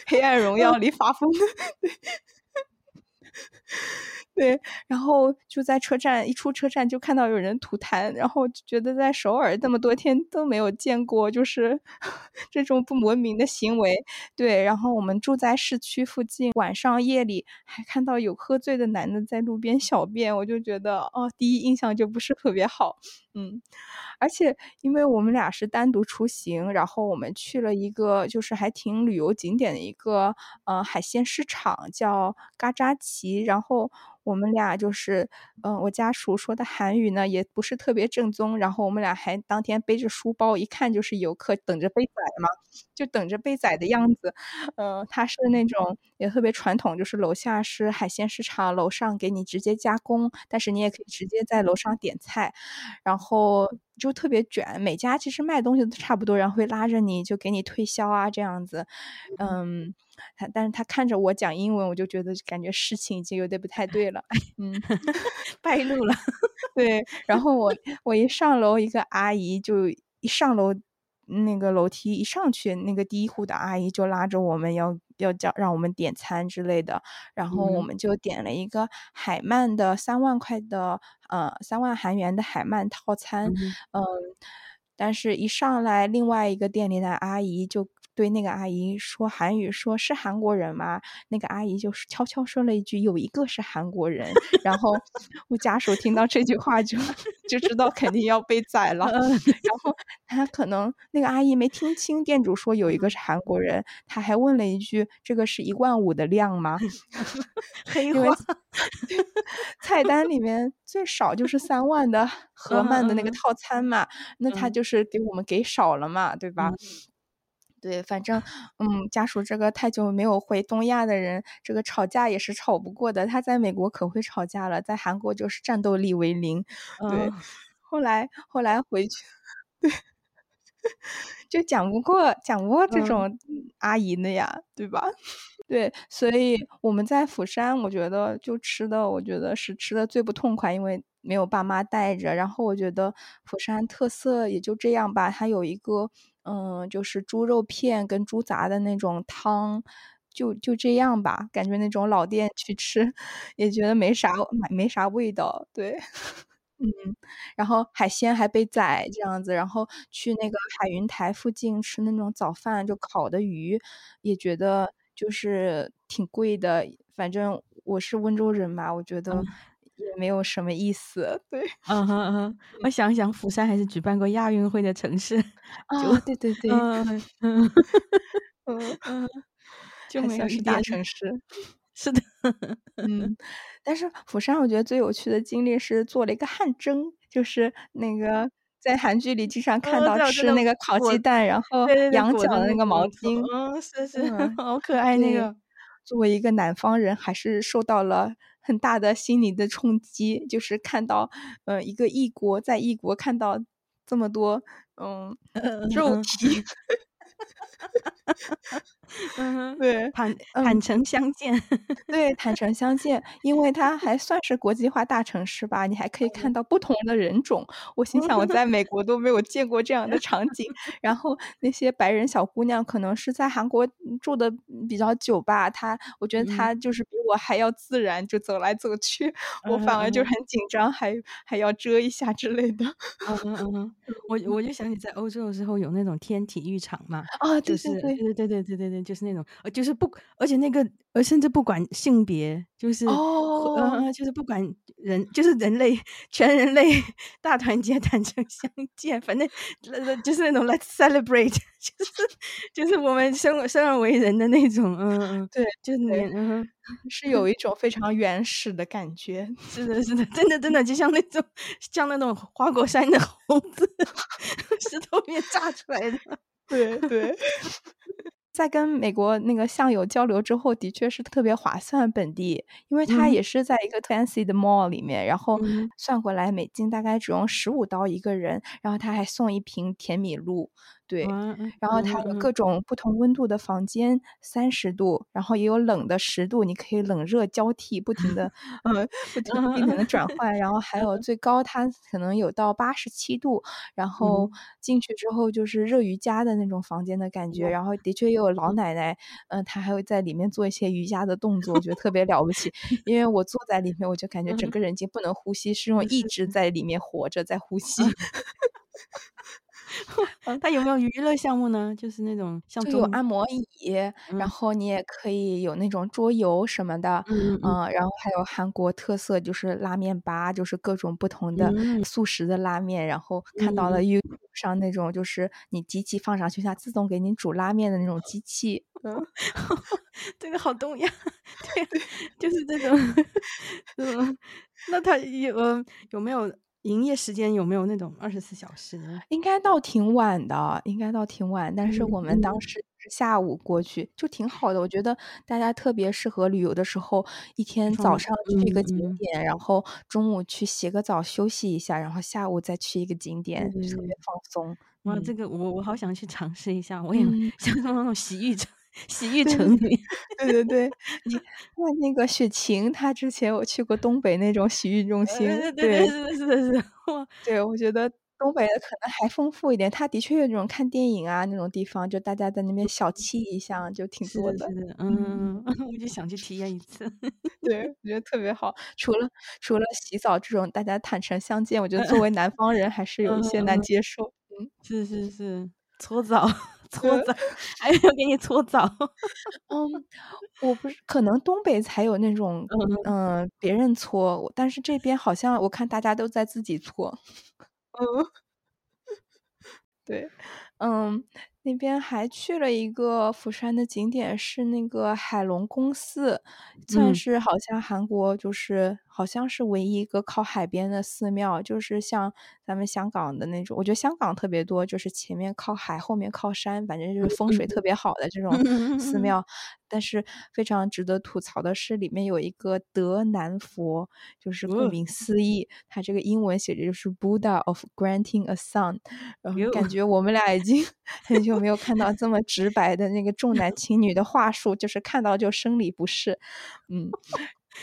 黑暗荣耀》里发疯的。对。对，然后就在车站一出车站就看到有人吐痰，然后觉得在首尔这么多天都没有见过，就是 这种不文明的行为。对，然后我们住在市区附近，晚上夜里还看到有喝醉的男的在路边小便，我就觉得哦，第一印象就不是特别好。嗯，而且因为我们俩是单独出行，然后我们去了一个就是还挺旅游景点的一个呃海鲜市场，叫嘎扎奇，然后。我们俩就是，嗯，我家属说的韩语呢，也不是特别正宗。然后我们俩还当天背着书包，一看就是游客，等着被宰嘛，就等着被宰的样子。嗯，他是那种也特别传统，就是楼下是海鲜市场，楼上给你直接加工，但是你也可以直接在楼上点菜，然后就特别卷。每家其实卖东西都差不多，然后会拉着你就给你推销啊这样子，嗯。他，但是他看着我讲英文，我就觉得感觉事情已经有点不太对了，嗯，败露了。对，然后我我一上楼，一个阿姨就一上楼，那个楼梯一上去，那个第一户的阿姨就拉着我们要要叫让我们点餐之类的，然后我们就点了一个海鳗的三万块的，呃，三万韩元的海鳗套餐，嗯，但是一上来，另外一个店里的阿姨就。对那个阿姨说韩语，说是韩国人吗？那个阿姨就是悄悄说了一句：“有一个是韩国人。”然后我家属听到这句话就 就知道肯定要被宰了。然后他可能那个阿姨没听清店主说有一个是韩国人，他还问了一句：“这个是一万五的量吗？” 黑话。菜单里面最少就是三万的河鳗的那个套餐嘛，那他就是给我们给少了嘛，对吧？对，反正，嗯，家属这个太久没有回东亚的人，这个吵架也是吵不过的。他在美国可会吵架了，在韩国就是战斗力为零。对，后来后来回去，对，就讲不过讲不过这种阿姨的呀，对吧？对，所以我们在釜山，我觉得就吃的，我觉得是吃的最不痛快，因为没有爸妈带着。然后我觉得釜山特色也就这样吧，它有一个。嗯，就是猪肉片跟猪杂的那种汤，就就这样吧。感觉那种老店去吃，也觉得没啥没没啥味道。对，嗯，然后海鲜还被宰这样子，然后去那个海云台附近吃那种早饭，就烤的鱼，也觉得就是挺贵的。反正我是温州人嘛，我觉得。也没有什么意思，对，嗯哼嗯，我想想，釜山还是举办过亚运会的城市，啊，对对对，嗯 嗯嗯，就没有是大城市，是的，嗯，但是釜山我觉得最有趣的经历是做了一个汗蒸，就是那个在韩剧里经常看到吃那个烤鸡蛋，然后羊角的那个毛巾，嗯，是是，好可爱那个。作为一个南方人，还是受到了很大的心理的冲击，就是看到，呃，一个异国在异国看到这么多，嗯，肉体。嗯，对，坦坦诚相见，对，坦诚相见，因为它还算是国际化大城市吧，你还可以看到不同的人种。我心想，我在美 国都没有见过这样的场景。然后那些白人小姑娘可能是在韩国住的比较久吧，她，我觉得她就是比我还要自然，就走来走去，我反而就很紧张，还还要遮一下之类的。嗯嗯嗯，我我就想起在欧洲的时候有那种天体浴场嘛，啊，就是。对对对对对对对，就是那种，呃，就是不，而且那个，呃，甚至不管性别，就是哦，呃，就是不管人，就是人类，全人类大团结，坦诚相见，反正，呃，就是那种 Let's celebrate，就是就是我们生生而为人的那种，嗯嗯，对，就是嗯，是有一种非常原始的感觉，是的，是的，真的真的，就像那种像那种花果山的猴子，石头面炸出来的。对对，在跟美国那个向友交流之后，的确是特别划算本地，因为它也是在一个 fancy 的 mall 里面，然后算过来美金大概只用十五刀一个人，然后他还送一瓶甜米露。对，然后它有各种不同温度的房间，三十度，然后也有冷的十度，你可以冷热交替，不停的，呃，不停不停的转换。然后还有最高，它可能有到八十七度，然后进去之后就是热瑜伽的那种房间的感觉。然后的确也有老奶奶，嗯，她还会在里面做一些瑜伽的动作，我觉得特别了不起。因为我坐在里面，我就感觉整个人已经不能呼吸，是用一直在里面活着，在呼吸。它有没有娱乐项目呢？就是那种像有按摩椅，然后你也可以有那种桌游什么的，嗯，然后还有韩国特色就是拉面吧，就是各种不同的速食的拉面，然后看到了 YouTube 上那种就是你机器放上去，它自动给你煮拉面的那种机器，嗯，这个好动呀，对，就是这种，嗯，那他有有没有？营业时间有没有那种二十四小时？应该到挺晚的，应该到挺晚。但是我们当时是下午过去，就挺好的。我觉得大家特别适合旅游的时候，一天早上去一个景点，然后中午去洗个澡休息一下，然后下午再去一个景点，特别放松。哇，这个我我好想去尝试一下，我也 想那种洗浴城。洗浴城里，对对对，你看那个雪晴，她之前我去过东北那种洗浴中心，对对是的是的是的，对我觉得东北的可能还丰富一点，它的确有那种看电影啊那种地方，就大家在那边小憩一下，就挺多的，嗯，我就想去体验一次，对我觉得特别好。除了除了洗澡这种大家坦诚相见，我觉得作为南方人还是有一些难接受，嗯，是是是，搓澡。搓澡，还要给你搓澡。嗯，我不是，可能东北才有那种，嗯，别人搓，但是这边好像我看大家都在自己搓。嗯，对，嗯。那边还去了一个釜山的景点，是那个海龙宫寺，算是好像韩国就是好像是唯一一个靠海边的寺庙，就是像咱们香港的那种。我觉得香港特别多，就是前面靠海，后面靠山，反正就是风水特别好的这种寺庙。但是非常值得吐槽的是，里面有一个德南佛，就是顾名思义，它这个英文写着就是 Buddha of Granting a Son，然后感觉我们俩已经 很久没有看到这么直白的那个重男轻女的话术，就是看到就生理不适，嗯，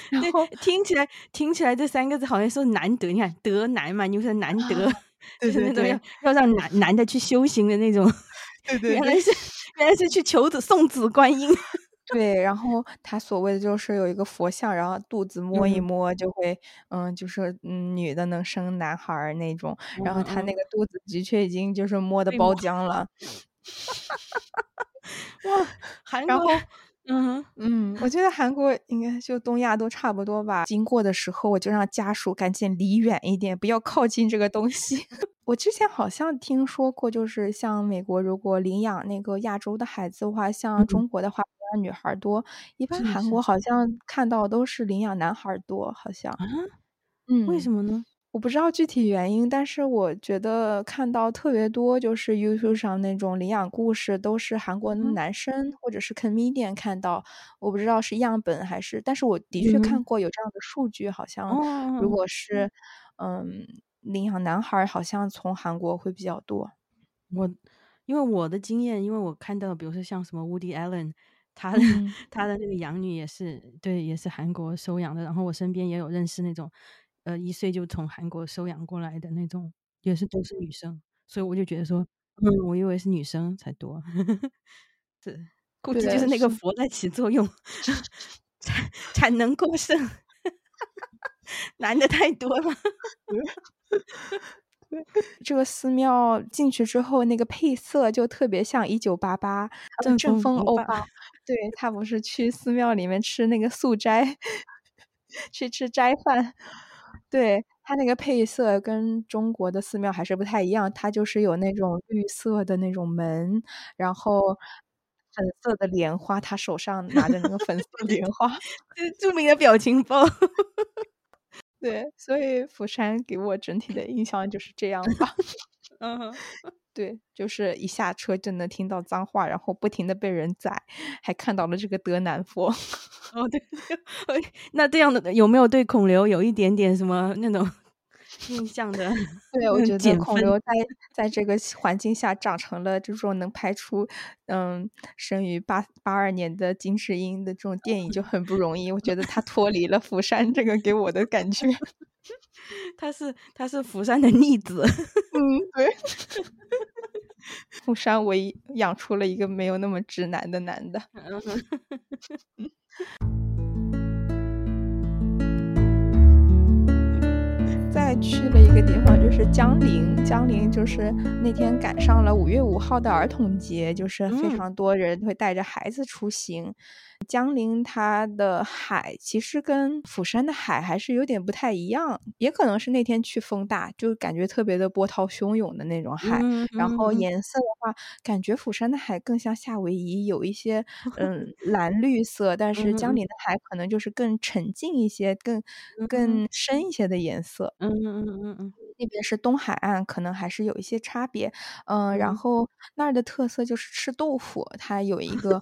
然后听起来听起来这三个字好像说难得，你看得难嘛，就是难得，就是那种要要让男男的去修行的那种，对对，原来是原来是去求子送子观音。对，然后他所谓的就是有一个佛像，然后肚子摸一摸就会，嗯，就是嗯，女的能生男孩儿那种。然后他那个肚子的确已经就是摸的包浆了。哇，韩国，嗯嗯，我觉得韩国应该就东亚都差不多吧。经过的时候，我就让家属赶紧离远一点，不要靠近这个东西。我之前好像听说过，就是像美国如果领养那个亚洲的孩子的话，像中国的话。养女孩多。一般韩国好像看到都是领养男孩多，好像。啊？嗯，为什么呢？我不知道具体原因，但是我觉得看到特别多，就是 YouTube 上那种领养故事，都是韩国的男生或者是 comedian 看到。我不知道是样本还是，但是我的确看过有这样的数据，好像如果是嗯领养男孩，好像从韩国会比较多。我因为我的经验，因为我看到，比如说像什么 Woody Allen，他的他的那个养女也是对，也是韩国收养的，然后我身边也有认识那种。呃，一岁就从韩国收养过来的那种，也是都是女生，所以我就觉得说，嗯，我以为是女生才多，是估计就是那个佛在起作用，产产能过剩，男的太多了。这个寺庙进去之后，那个配色就特别像一九八八正风欧巴，对他不是去寺庙里面吃那个素斋，去吃斋饭。对，它那个配色跟中国的寺庙还是不太一样，它就是有那种绿色的那种门，然后粉色的莲花，他手上拿着那个粉色莲花，就著名的表情包。对，所以釜山给我整体的印象就是这样吧。嗯。对，就是一下车就能听到脏话，然后不停的被人宰，还看到了这个德南佛。哦，对，那这样的有没有对孔刘有一点点什么那种印象的？对，我觉得孔刘在在这个环境下长成了这种能拍出嗯生于八八二年的金智英的这种电影就很不容易。我觉得他脱离了釜山这个给我的感觉。他是他是釜山的逆子，嗯，对，釜山唯一养出了一个没有那么直男的男的。再去了一个地方，就是江陵。江陵就是那天赶上了五月五号的儿童节，就是非常多人会带着孩子出行。江陵它的海其实跟釜山的海还是有点不太一样，也可能是那天去风大，就感觉特别的波涛汹涌的那种海。然后颜色的话，感觉釜山的海更像夏威夷，有一些 嗯蓝绿色，但是江陵的海可能就是更沉静一些，更更深一些的颜色。嗯嗯嗯嗯嗯，那边是东海岸，可能还是有一些差别。嗯，然后那儿的特色就是吃豆腐，它有一个。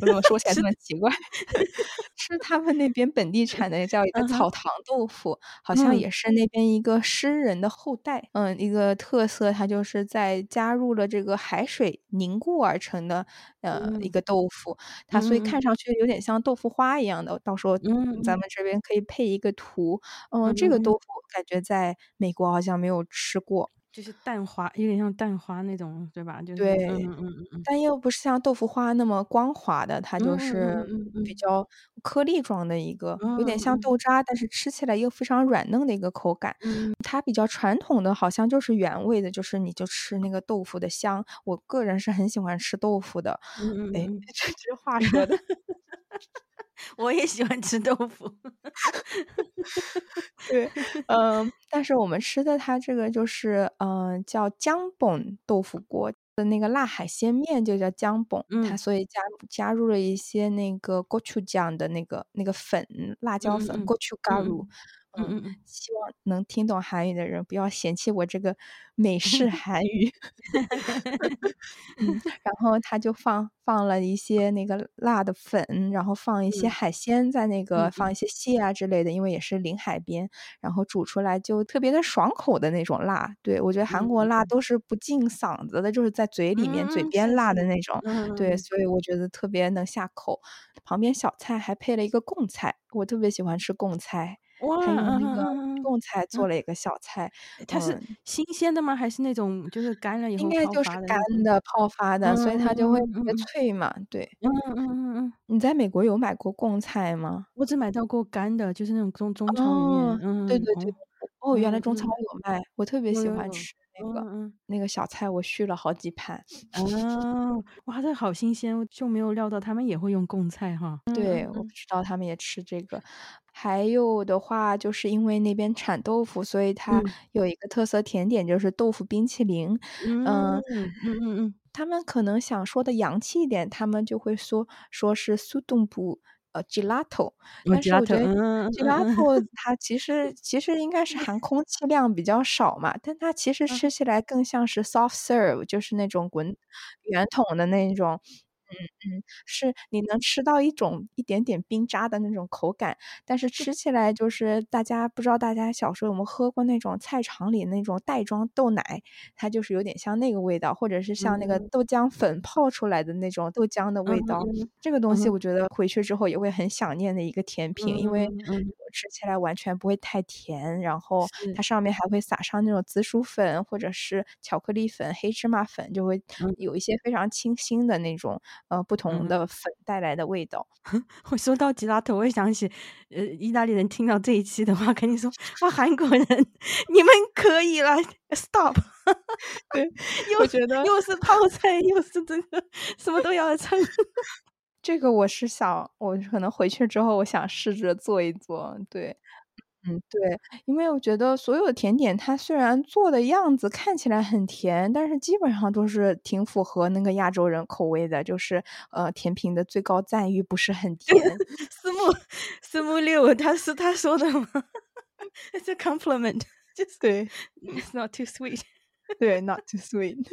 我怎么说起来这么奇怪？是他们那边本地产的，叫一个草堂豆腐，好像也是那边一个诗人的后代。嗯，一个特色，它就是在加入了这个海水凝固而成的，呃，一个豆腐。它所以看上去有点像豆腐花一样的。到时候咱们这边可以配一个图。嗯，这个豆腐感觉在美国好像没有吃过。就是蛋花，有点像蛋花那种，对吧？就是对，嗯嗯嗯，但又不是像豆腐花那么光滑的，它就是比较颗粒状的一个，有点像豆渣，但是吃起来又非常软嫩的一个口感。它比较传统的，好像就是原味的，就是你就吃那个豆腐的香。我个人是很喜欢吃豆腐的。哎，这句话说的。我也喜欢吃豆腐，对，嗯，但是我们吃的它这个就是，嗯，叫姜本豆腐锅的那个辣海鲜面就叫姜本，它所以加加入了一些那个 gochu 酱的那个那个粉，辣椒粉。嗯嗯，希望能听懂韩语的人不要嫌弃我这个美式 韩语。嗯，然后他就放放了一些那个辣的粉，然后放一些海鲜在那个放一些蟹啊之类的，因为也是临海边，然后煮出来就特别的爽口的那种辣。对我觉得韩国辣都是不进嗓子的，就是在嘴里面嘴边辣的那种。对，所以我觉得特别能下口。旁边小菜还配了一个贡菜，我特别喜欢吃贡菜。哇，还有那个贡菜做了一个小菜，它是新鲜的吗？还是那种就是干了以后应该就是干的泡发的，所以它就会特别脆嘛。对，嗯嗯嗯嗯。你在美国有买过贡菜吗？我只买到过干的，就是那种中中超里面。嗯，对对对。哦，原来中超有卖，我特别喜欢吃那个嗯那个小菜，我续了好几盘。哦，哇，这好新鲜，就没有料到他们也会用贡菜哈。对，我不知道他们也吃这个。还有的话，就是因为那边产豆腐，所以它有一个特色甜点，就是豆腐冰淇淋。嗯嗯嗯嗯。他们可能想说的洋气一点，他们就会说说是苏东布。呃，gelato，但是我觉得 gelato 它其实其实应该是含空气量比较少嘛，但它其实吃起来更像是 soft serve，就是那种滚圆筒的那种。嗯嗯，是你能吃到一种一点点冰渣的那种口感，但是吃起来就是大家不知道大家小时候有没有喝过那种菜场里那种袋装豆奶，它就是有点像那个味道，或者是像那个豆浆粉泡出来的那种豆浆的味道。这个东。西我觉得回去之后也会很想念的一个甜品，因为吃起来完全不会太甜，然后它上面还会撒上那种紫薯粉或者是巧克力粉、黑芝麻粉，就会有一些非常清新的那种。呃，不同的粉带来的味道。我说到吉拉头，我也想起，呃，意大利人听到这一期的话，肯定说：“哇，韩国人，你们可以了，stop。”对，又觉得又是泡菜，又是这个，什么都要蹭。这个我是想，我可能回去之后，我想试着做一做。对。嗯，对，因为我觉得所有的甜点，它虽然做的样子看起来很甜，但是基本上都是挺符合那个亚洲人口味的，就是呃，甜品的最高赞誉不是很甜。四木四木六，他是他说的吗？It's a compliment，就是对，It's not too sweet，对，not too sweet。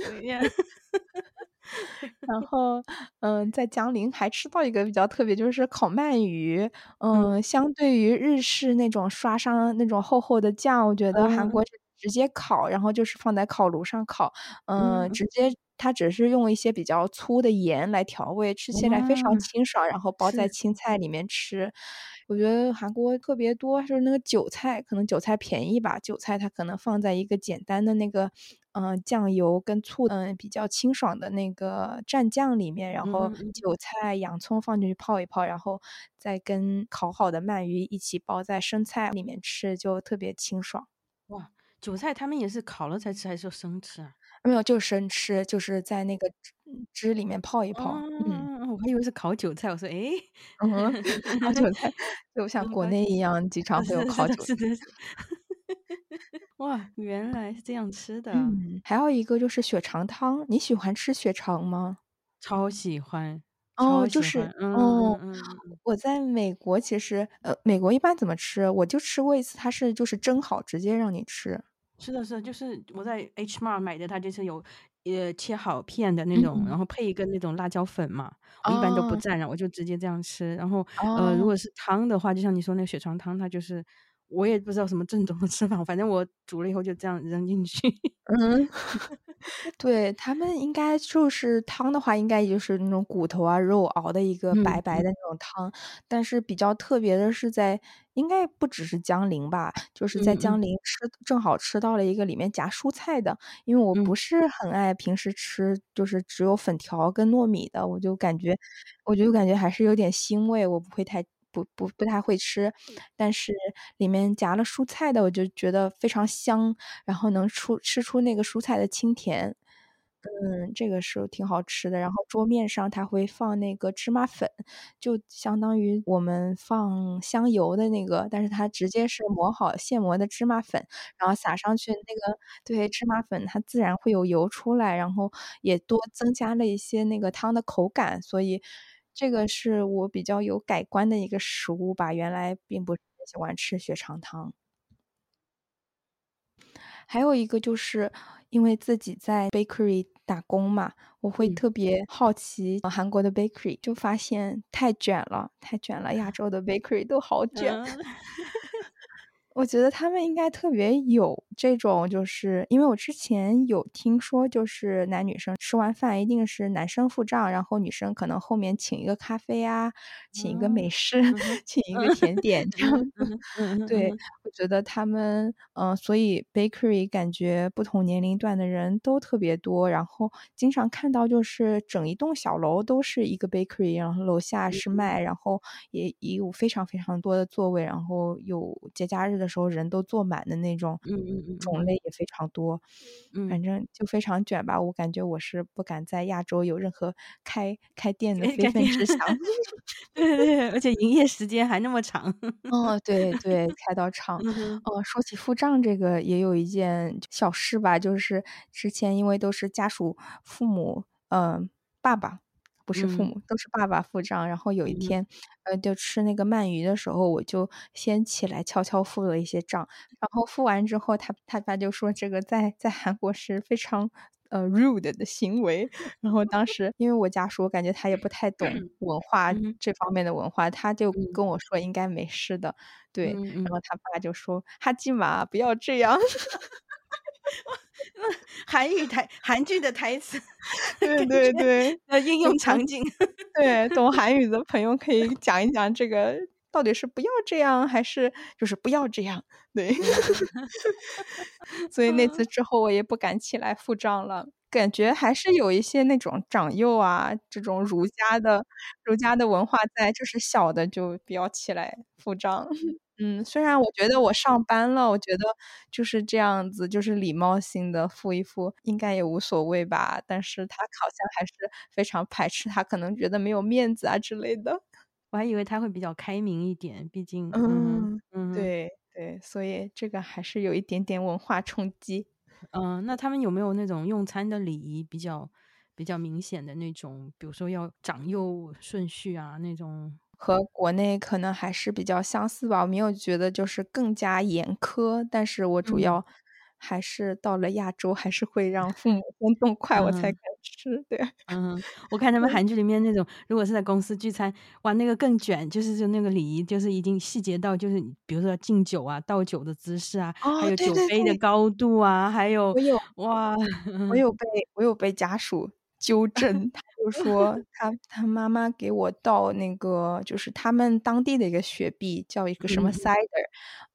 然后，嗯，在江陵还吃到一个比较特别，就是烤鳗鱼。嗯，相对于日式那种刷上那种厚厚的酱，我觉得韩国是直接烤，然后就是放在烤炉上烤。嗯，直接它只是用一些比较粗的盐来调味，吃起来非常清爽，然后包在青菜里面吃。我觉得韩国特别多，就是那个韭菜，可能韭菜便宜吧，韭菜它可能放在一个简单的那个。嗯，酱油跟醋，嗯，比较清爽的那个蘸酱里面，然后韭菜、洋葱放进去泡一泡，然后再跟烤好的鳗鱼一起包在生菜里面吃，就特别清爽。哇，韭菜他们也是烤了才吃，还是生吃啊？没有，就生吃，就是在那个汁里面泡一泡。嗯，我还以为是烤韭菜，我说，哎，烤韭菜 就像国内一样，经常会有烤韭菜。哇，原来是这样吃的。嗯，还有一个就是血肠汤，你喜欢吃血肠吗？超喜欢。哦，就是，哦，我在美国其实，呃，美国一般怎么吃？我就吃过一次，它是就是蒸好直接让你吃。是的，是的，就是我在 H Mart 买的，它就是有呃切好片的那种，然后配一个那种辣椒粉嘛。我一般都不蘸，然后我就直接这样吃。然后，呃，如果是汤的话，就像你说那个血肠汤，它就是。我也不知道什么正宗的吃法，反正我煮了以后就这样扔进去。嗯，对他们应该就是汤的话，应该就是那种骨头啊肉熬的一个白白的那种汤。但是比较特别的是，在应该不只是江陵吧，就是在江陵吃正好吃到了一个里面夹蔬菜的，因为我不是很爱平时吃就是只有粉条跟糯米的，我就感觉我就感觉还是有点腥味，我不会太。不不不太会吃，但是里面夹了蔬菜的，我就觉得非常香，然后能出吃出那个蔬菜的清甜，嗯，这个是挺好吃的。然后桌面上它会放那个芝麻粉，就相当于我们放香油的那个，但是它直接是磨好现磨的芝麻粉，然后撒上去那个对芝麻粉，它自然会有油出来，然后也多增加了一些那个汤的口感，所以。这个是我比较有改观的一个食物吧，原来并不喜欢吃血肠汤。还有一个就是因为自己在 bakery 打工嘛，我会特别好奇韩国的 bakery，就发现太卷了，太卷了，亚 洲的 bakery 都好卷。我觉得他们应该特别有这种，就是因为我之前有听说，就是男女生吃完饭一定是男生付账，然后女生可能后面请一个咖啡啊，请一个美式，请一个甜点这样子。对，我觉得他们，嗯，所以 bakery 感觉不同年龄段的人都特别多，然后经常看到就是整一栋小楼都是一个 bakery，然后楼下是卖，然后也也有非常非常多的座位，然后有节假日。的时候人都坐满的那种，嗯嗯嗯，种类也非常多，嗯，反正就非常卷吧。我感觉我是不敢在亚洲有任何开开店的非分之想，对对对，而且营业时间还那么长。哦，对对，开到长。哦，说起付账这个，也有一件小事吧，就是之前因为都是家属父母。嗯，爸爸不是父母，都是爸爸付账。然后有一天，呃，就吃那个鳗鱼的时候，我就先起来悄悄付了一些账。然后付完之后，他他爸就说这个在在韩国是非常。呃，rude 的行为，然后当时因为我家属，我感觉他也不太懂文化这方面的文化，他就跟我说应该没事的，对，然后他爸就说哈基玛不要这样，韩语台韩剧的台词，对对对，呃，应用 场景，对，懂韩语的朋友可以讲一讲这个。到底是不要这样，还是就是不要这样？对，所以那次之后，我也不敢起来付账了。感觉还是有一些那种长幼啊，这种儒家的儒家的文化在，就是小的就不要起来付账。嗯，虽然我觉得我上班了，我觉得就是这样子，就是礼貌性的付一付，应该也无所谓吧。但是他好像还是非常排斥，他可能觉得没有面子啊之类的。我还以为他会比较开明一点，毕竟，嗯嗯，对对，所以这个还是有一点点文化冲击。嗯，那他们有没有那种用餐的礼仪比较比较明显的那种，比如说要长幼顺序啊那种？和国内可能还是比较相似吧，我没有觉得就是更加严苛，但是我主要。还是到了亚洲，还是会让父母 先动筷，我才敢吃。对，嗯，我看他们 韩剧里面那种，如果是在公司聚餐，哇，那个更卷，就是就那个礼仪，就是已经细节到，就是比如说敬酒啊、倒酒的姿势啊，还有酒杯的高度啊，还有，我有哇，我 有被我有被家属纠 正，他就说他他妈妈给我倒那个，就是他们当地的一个雪碧，叫一个什么 cider。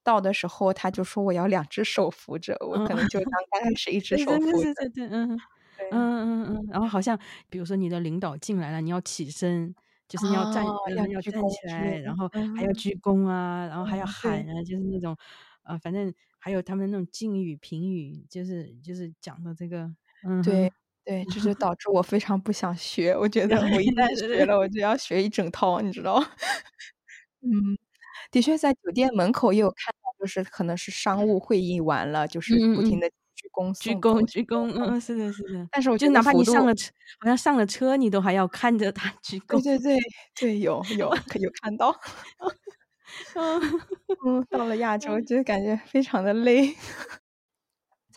倒的时候，他就说我要两只手扶着，我可能就当 刚开始一只手扶着。对对对，嗯嗯嗯嗯嗯。然后好像比如说你的领导进来了，你要起身，就是你要站，要站起来，然后还要鞠躬啊，然后还要喊啊，就是那种，呃，反正还有他们那种敬语评语，就是就是讲的这个。嗯，对对，这就 导致我非常不想学。我觉 得我一旦学了，我就要学一整套，你知道？嗯。的确，在酒店门口也有看到，就是可能是商务会议完了，就是不停的鞠躬、鞠躬、鞠躬。嗯，是的，是的。但是我觉得，哪怕你上了车，好像上了车，你都还要看着他鞠躬。对对对对，有有有看到。嗯嗯，到了亚洲就感觉非常的累。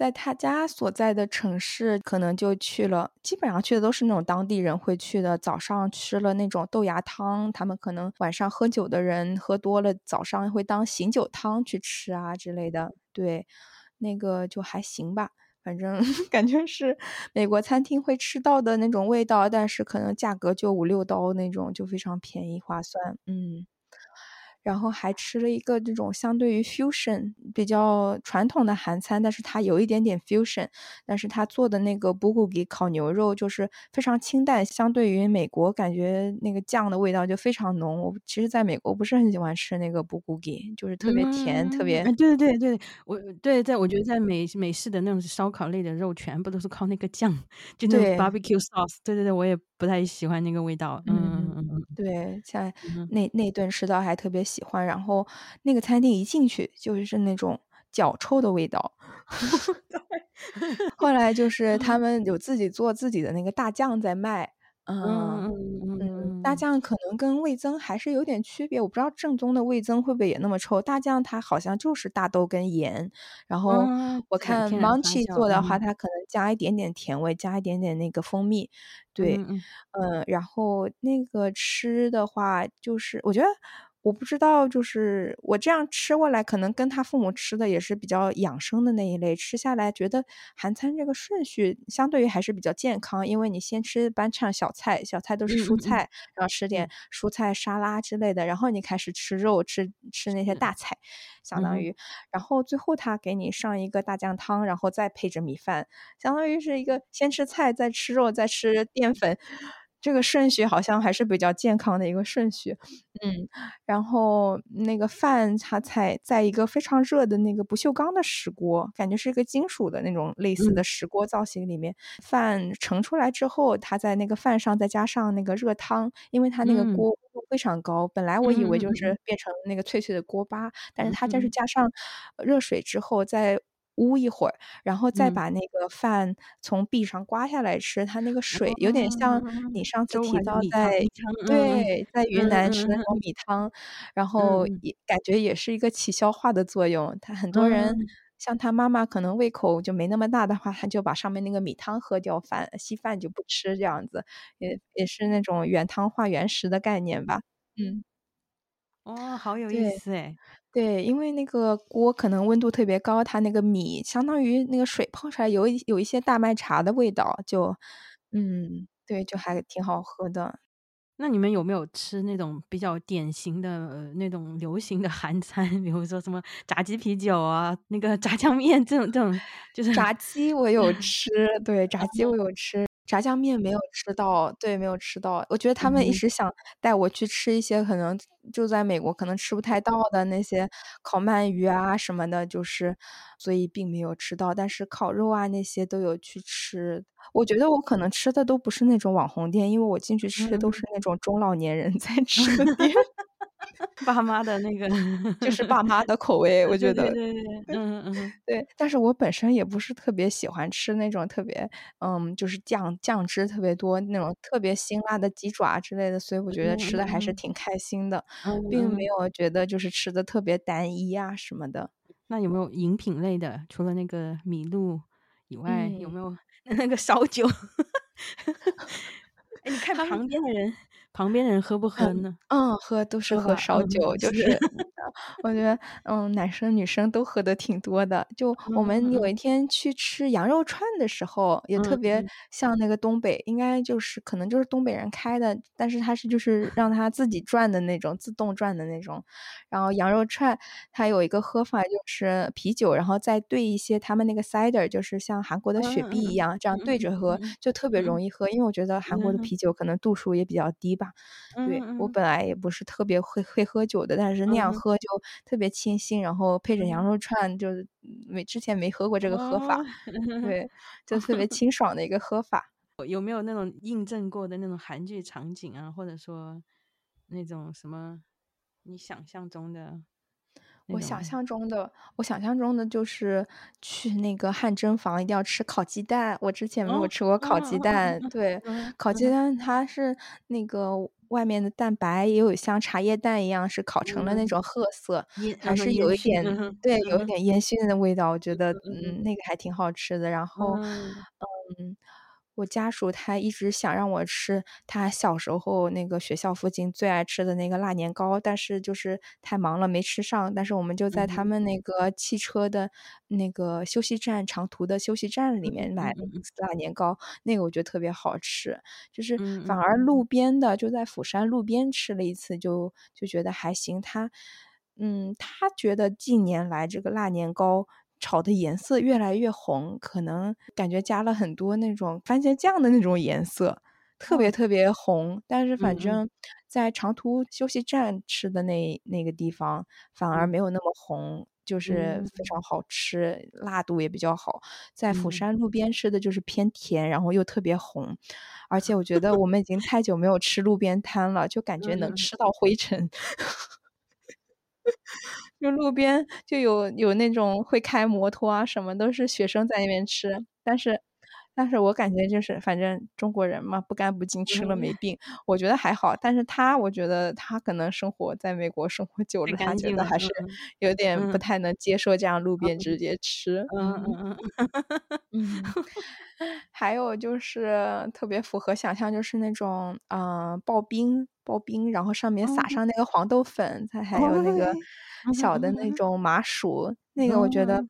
在他家所在的城市，可能就去了，基本上去的都是那种当地人会去的。早上吃了那种豆芽汤，他们可能晚上喝酒的人喝多了，早上会当醒酒汤去吃啊之类的。对，那个就还行吧，反正 感觉是美国餐厅会吃到的那种味道，但是可能价格就五六刀那种，就非常便宜划算。嗯。然后还吃了一个这种相对于 fusion 比较传统的韩餐，但是它有一点点 fusion，但是它做的那个 bulgogi 烤牛肉就是非常清淡，相对于美国感觉那个酱的味道就非常浓。我其实在美国不是很喜欢吃那个 bulgogi，就是特别甜，特别。对对对对，我对在我觉得在美美式的那种烧烤类的肉全部都是靠那个酱，就那种 barbecue sauce。对对对，我也不太喜欢那个味道。嗯，对，像那那顿吃到还特别。喜欢，然后那个餐厅一进去就是那种脚臭的味道。后来就是他们有自己做自己的那个大酱在卖。嗯嗯，大酱可能跟味增还是有点区别，我不知道正宗的味增会不会也那么臭。大酱它好像就是大豆跟盐，然后我看 Munchie 做的话，它可能加一点点甜味，加一点点那个蜂蜜。对，嗯，然后那个吃的话，就是我觉得。我不知道，就是我这样吃过来，可能跟他父母吃的也是比较养生的那一类，吃下来觉得韩餐这个顺序相对于还是比较健康，因为你先吃班畅小菜，小菜都是蔬菜，然后吃点蔬菜沙拉之类的，然后你开始吃肉，吃吃那些大菜，相当于，然后最后他给你上一个大酱汤，然后再配着米饭，相当于是一个先吃菜，再吃肉，再吃淀粉。这个顺序好像还是比较健康的一个顺序，嗯，然后那个饭它才在一个非常热的那个不锈钢的石锅，感觉是一个金属的那种类似的石锅造型里面，饭盛出来之后，它在那个饭上再加上那个热汤，因为它那个锅温度非常高，本来我以为就是变成那个脆脆的锅巴，但是它这是加上热水之后再。捂一会儿，然后再把那个饭从壁上刮下来吃。它那个水有点像你上次提到在对在云南吃那种米汤，然后也感觉也是一个起消化的作用。他很多人像他妈妈可能胃口就没那么大的话，他就把上面那个米汤喝掉，饭稀饭就不吃这样子，也也是那种原汤化原食的概念吧。嗯，哦，好有意思哎。对，因为那个锅可能温度特别高，它那个米相当于那个水泡出来有一有一些大麦茶的味道，就，嗯，对，就还挺好喝的。那你们有没有吃那种比较典型的呃那种流行的韩餐，比如说什么炸鸡啤酒啊，那个炸酱面这种这种，就是炸鸡我有吃，对，炸鸡我有吃。炸酱面没有吃到，对，没有吃到。我觉得他们一直想带我去吃一些可能就在美国可能吃不太到的那些烤鳗鱼啊什么的，就是所以并没有吃到。但是烤肉啊那些都有去吃。我觉得我可能吃的都不是那种网红店，因为我进去吃的都是那种中老年人 在吃的店。爸妈的那个就是 爸妈的口味，我觉得，对对对，嗯嗯对。但是我本身也不是特别喜欢吃那种特别，嗯，就是酱酱汁特别多那种特别辛辣的鸡爪之类的，所以我觉得吃的还是挺开心的，并没有觉得就是吃的特别单一啊什么的。那有没有饮品类的？除了那个米露以外，有没有 那个烧酒？哎，你看旁边的人。旁边人喝不喝呢？嗯，喝都是喝烧酒，就是。我觉得，嗯，男生女生都喝的挺多的。就我们有一天去吃羊肉串的时候，也特别像那个东北，应该就是可能就是东北人开的，但是他是就是让他自己转的那种，自动转的那种。然后羊肉串，它有一个喝法就是啤酒，然后再兑一些他们那个 cider，就是像韩国的雪碧一样，这样兑着喝，就特别容易喝。因为我觉得韩国的啤酒可能度数也比较低吧。对我本来也不是特别会会喝酒的，但是那样喝。就特别清新，然后配着羊肉串，就是没之前没喝过这个喝法，对，就特别清爽的一个喝法。有没有那种印证过的那种韩剧场景啊，或者说那种什么你想象中的？我想象中的，我想象中的就是去那个汗蒸房一定要吃烤鸡蛋。我之前没有吃过烤鸡蛋，对，烤鸡蛋它是那个。外面的蛋白也有像茶叶蛋一样是烤成了那种褐色，还是有一点对，有一点烟熏的味道。我觉得嗯，那个还挺好吃的。然后嗯。我家属他一直想让我吃他小时候那个学校附近最爱吃的那个辣年糕，但是就是太忙了没吃上。但是我们就在他们那个汽车的那个休息站长途的休息站里面买了辣年糕，那个我觉得特别好吃。就是反而路边的就在釜山路边吃了一次，就就觉得还行。他嗯，他觉得近年来这个辣年糕。炒的颜色越来越红，可能感觉加了很多那种番茄酱的那种颜色，特别特别红。但是反正，在长途休息站吃的那那个地方，反而没有那么红，就是非常好吃，辣度也比较好。在釜山路边吃的就是偏甜，然后又特别红，而且我觉得我们已经太久没有吃路边摊了，就感觉能吃到灰尘。就路边就有有那种会开摩托啊，什么都是学生在那边吃，但是，但是我感觉就是反正中国人嘛，不干不净吃了没病，我觉得还好。但是他，我觉得他可能生活在美国生活久了，他觉得还是有点不太能接受这样路边直接吃。嗯嗯嗯嗯。还有就是特别符合想象，就是那种嗯刨冰刨冰，然后上面撒上那个黄豆粉，再还有那个。小的那种麻薯，那个我觉得，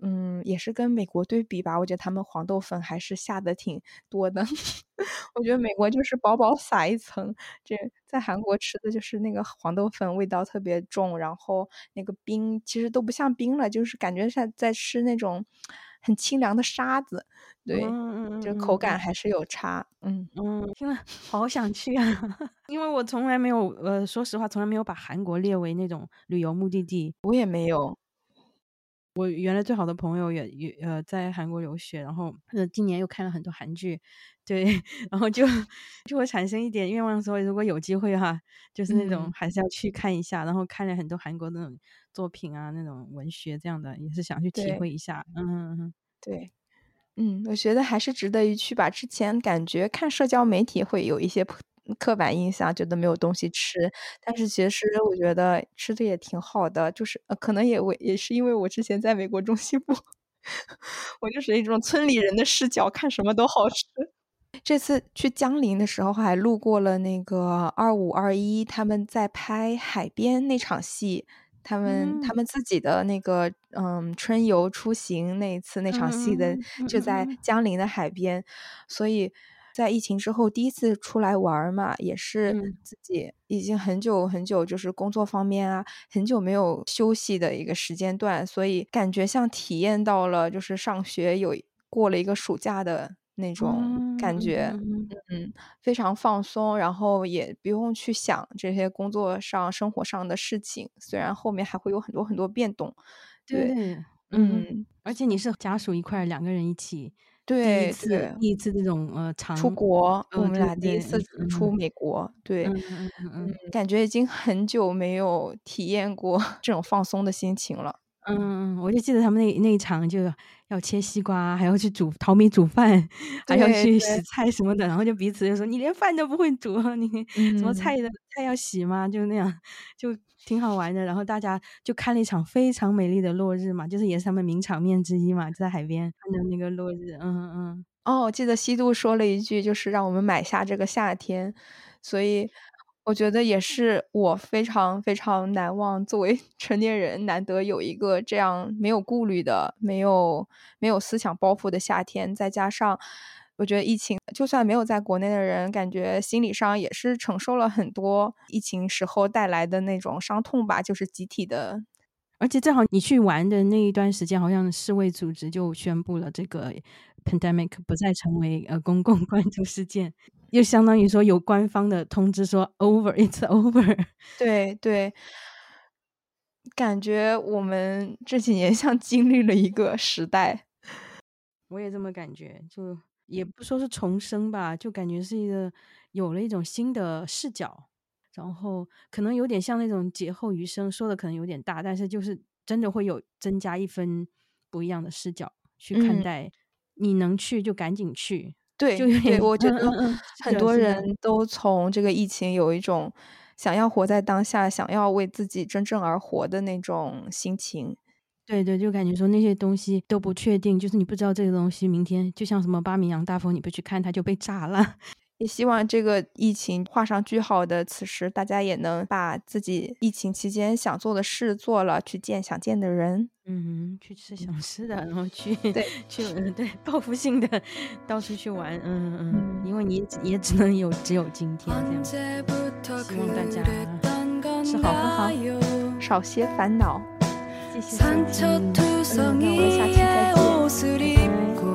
嗯，也是跟美国对比吧。我觉得他们黄豆粉还是下的挺多的。我觉得美国就是薄薄撒一层，这在韩国吃的就是那个黄豆粉味道特别重，然后那个冰其实都不像冰了，就是感觉像在吃那种很清凉的沙子。对，就口感还是有差。嗯嗯，听了好想去啊！因为我从来没有，呃，说实话，从来没有把韩国列为那种旅游目的地。我也没有。我原来最好的朋友也也呃在韩国留学，然后呃今年又看了很多韩剧，对，然后就就会产生一点愿望，说如果有机会哈，就是那种还是要去看一下，然后看了很多韩国那种作品啊，那种文学这样的，也是想去体会一下。嗯嗯嗯，对，嗯，我觉得还是值得一去吧。之前感觉看社交媒体会有一些。刻板印象觉得没有东西吃，但是其实我觉得吃的也挺好的，就是呃，可能也为也是因为我之前在美国中西部，我就是一种村里人的视角，看什么都好吃。这次去江陵的时候，还路过了那个二五二一他们在拍海边那场戏，他们他们自己的那个嗯春游出行那一次那场戏的就在江陵的海边，所以。在疫情之后第一次出来玩嘛，也是自己已经很久很久，就是工作方面啊，很久没有休息的一个时间段，所以感觉像体验到了就是上学有过了一个暑假的那种感觉，嗯，非常放松，然后也不用去想这些工作上、生活上的事情，虽然后面还会有很多很多变动，对，嗯，而且你是家属一块两个人一起。对，第一次，第一次这种呃，长出国，我们俩第一次出美国，对，嗯嗯，感觉已经很久没有体验过 这种放松的心情了。嗯，我就记得他们那那一场就要切西瓜，还要去煮淘米煮饭，还要去洗菜什么的，然后就彼此就说：“你连饭都不会煮，你什么菜的菜要洗吗？”就那样，就挺好玩的。然后大家就看了一场非常美丽的落日嘛，就是也是他们名场面之一嘛，就在海边看的那个落日。嗯嗯。哦，我记得西渡说了一句，就是让我们买下这个夏天，所以。我觉得也是我非常非常难忘，作为 成年人难得有一个这样没有顾虑的、没有没有思想包袱的夏天。再加上，我觉得疫情就算没有在国内的人，感觉心理上也是承受了很多疫情时候带来的那种伤痛吧，就是集体的。而且正好你去玩的那一段时间，好像世卫组织就宣布了这个 pandemic 不再成为呃公共 关注事件。又相当于说有官方的通知说 over，it's over。对对，感觉我们这几年像经历了一个时代。我也这么感觉，就也不说是重生吧，就感觉是一个有了一种新的视角，然后可能有点像那种劫后余生，说的可能有点大，但是就是真的会有增加一分不一样的视角去看待。你能去就赶紧去。对，就对，我觉得很多人都从这个疫情有一种想要活在当下，想要为自己真正而活的那种心情。对对，就感觉说那些东西都不确定，就是你不知道这个东西明天就像什么巴米扬大风，你不去看它就被炸了。也希望这个疫情画上句号的此时，大家也能把自己疫情期间想做的事做了，去见想见的人，嗯，去吃想吃的，然后去对。去 对报复性的 到处去玩，嗯嗯，因为你也只能有只有今天这样，希望大家吃好喝好，少些烦恼，谢谢收听，嗯，那我们下期再见。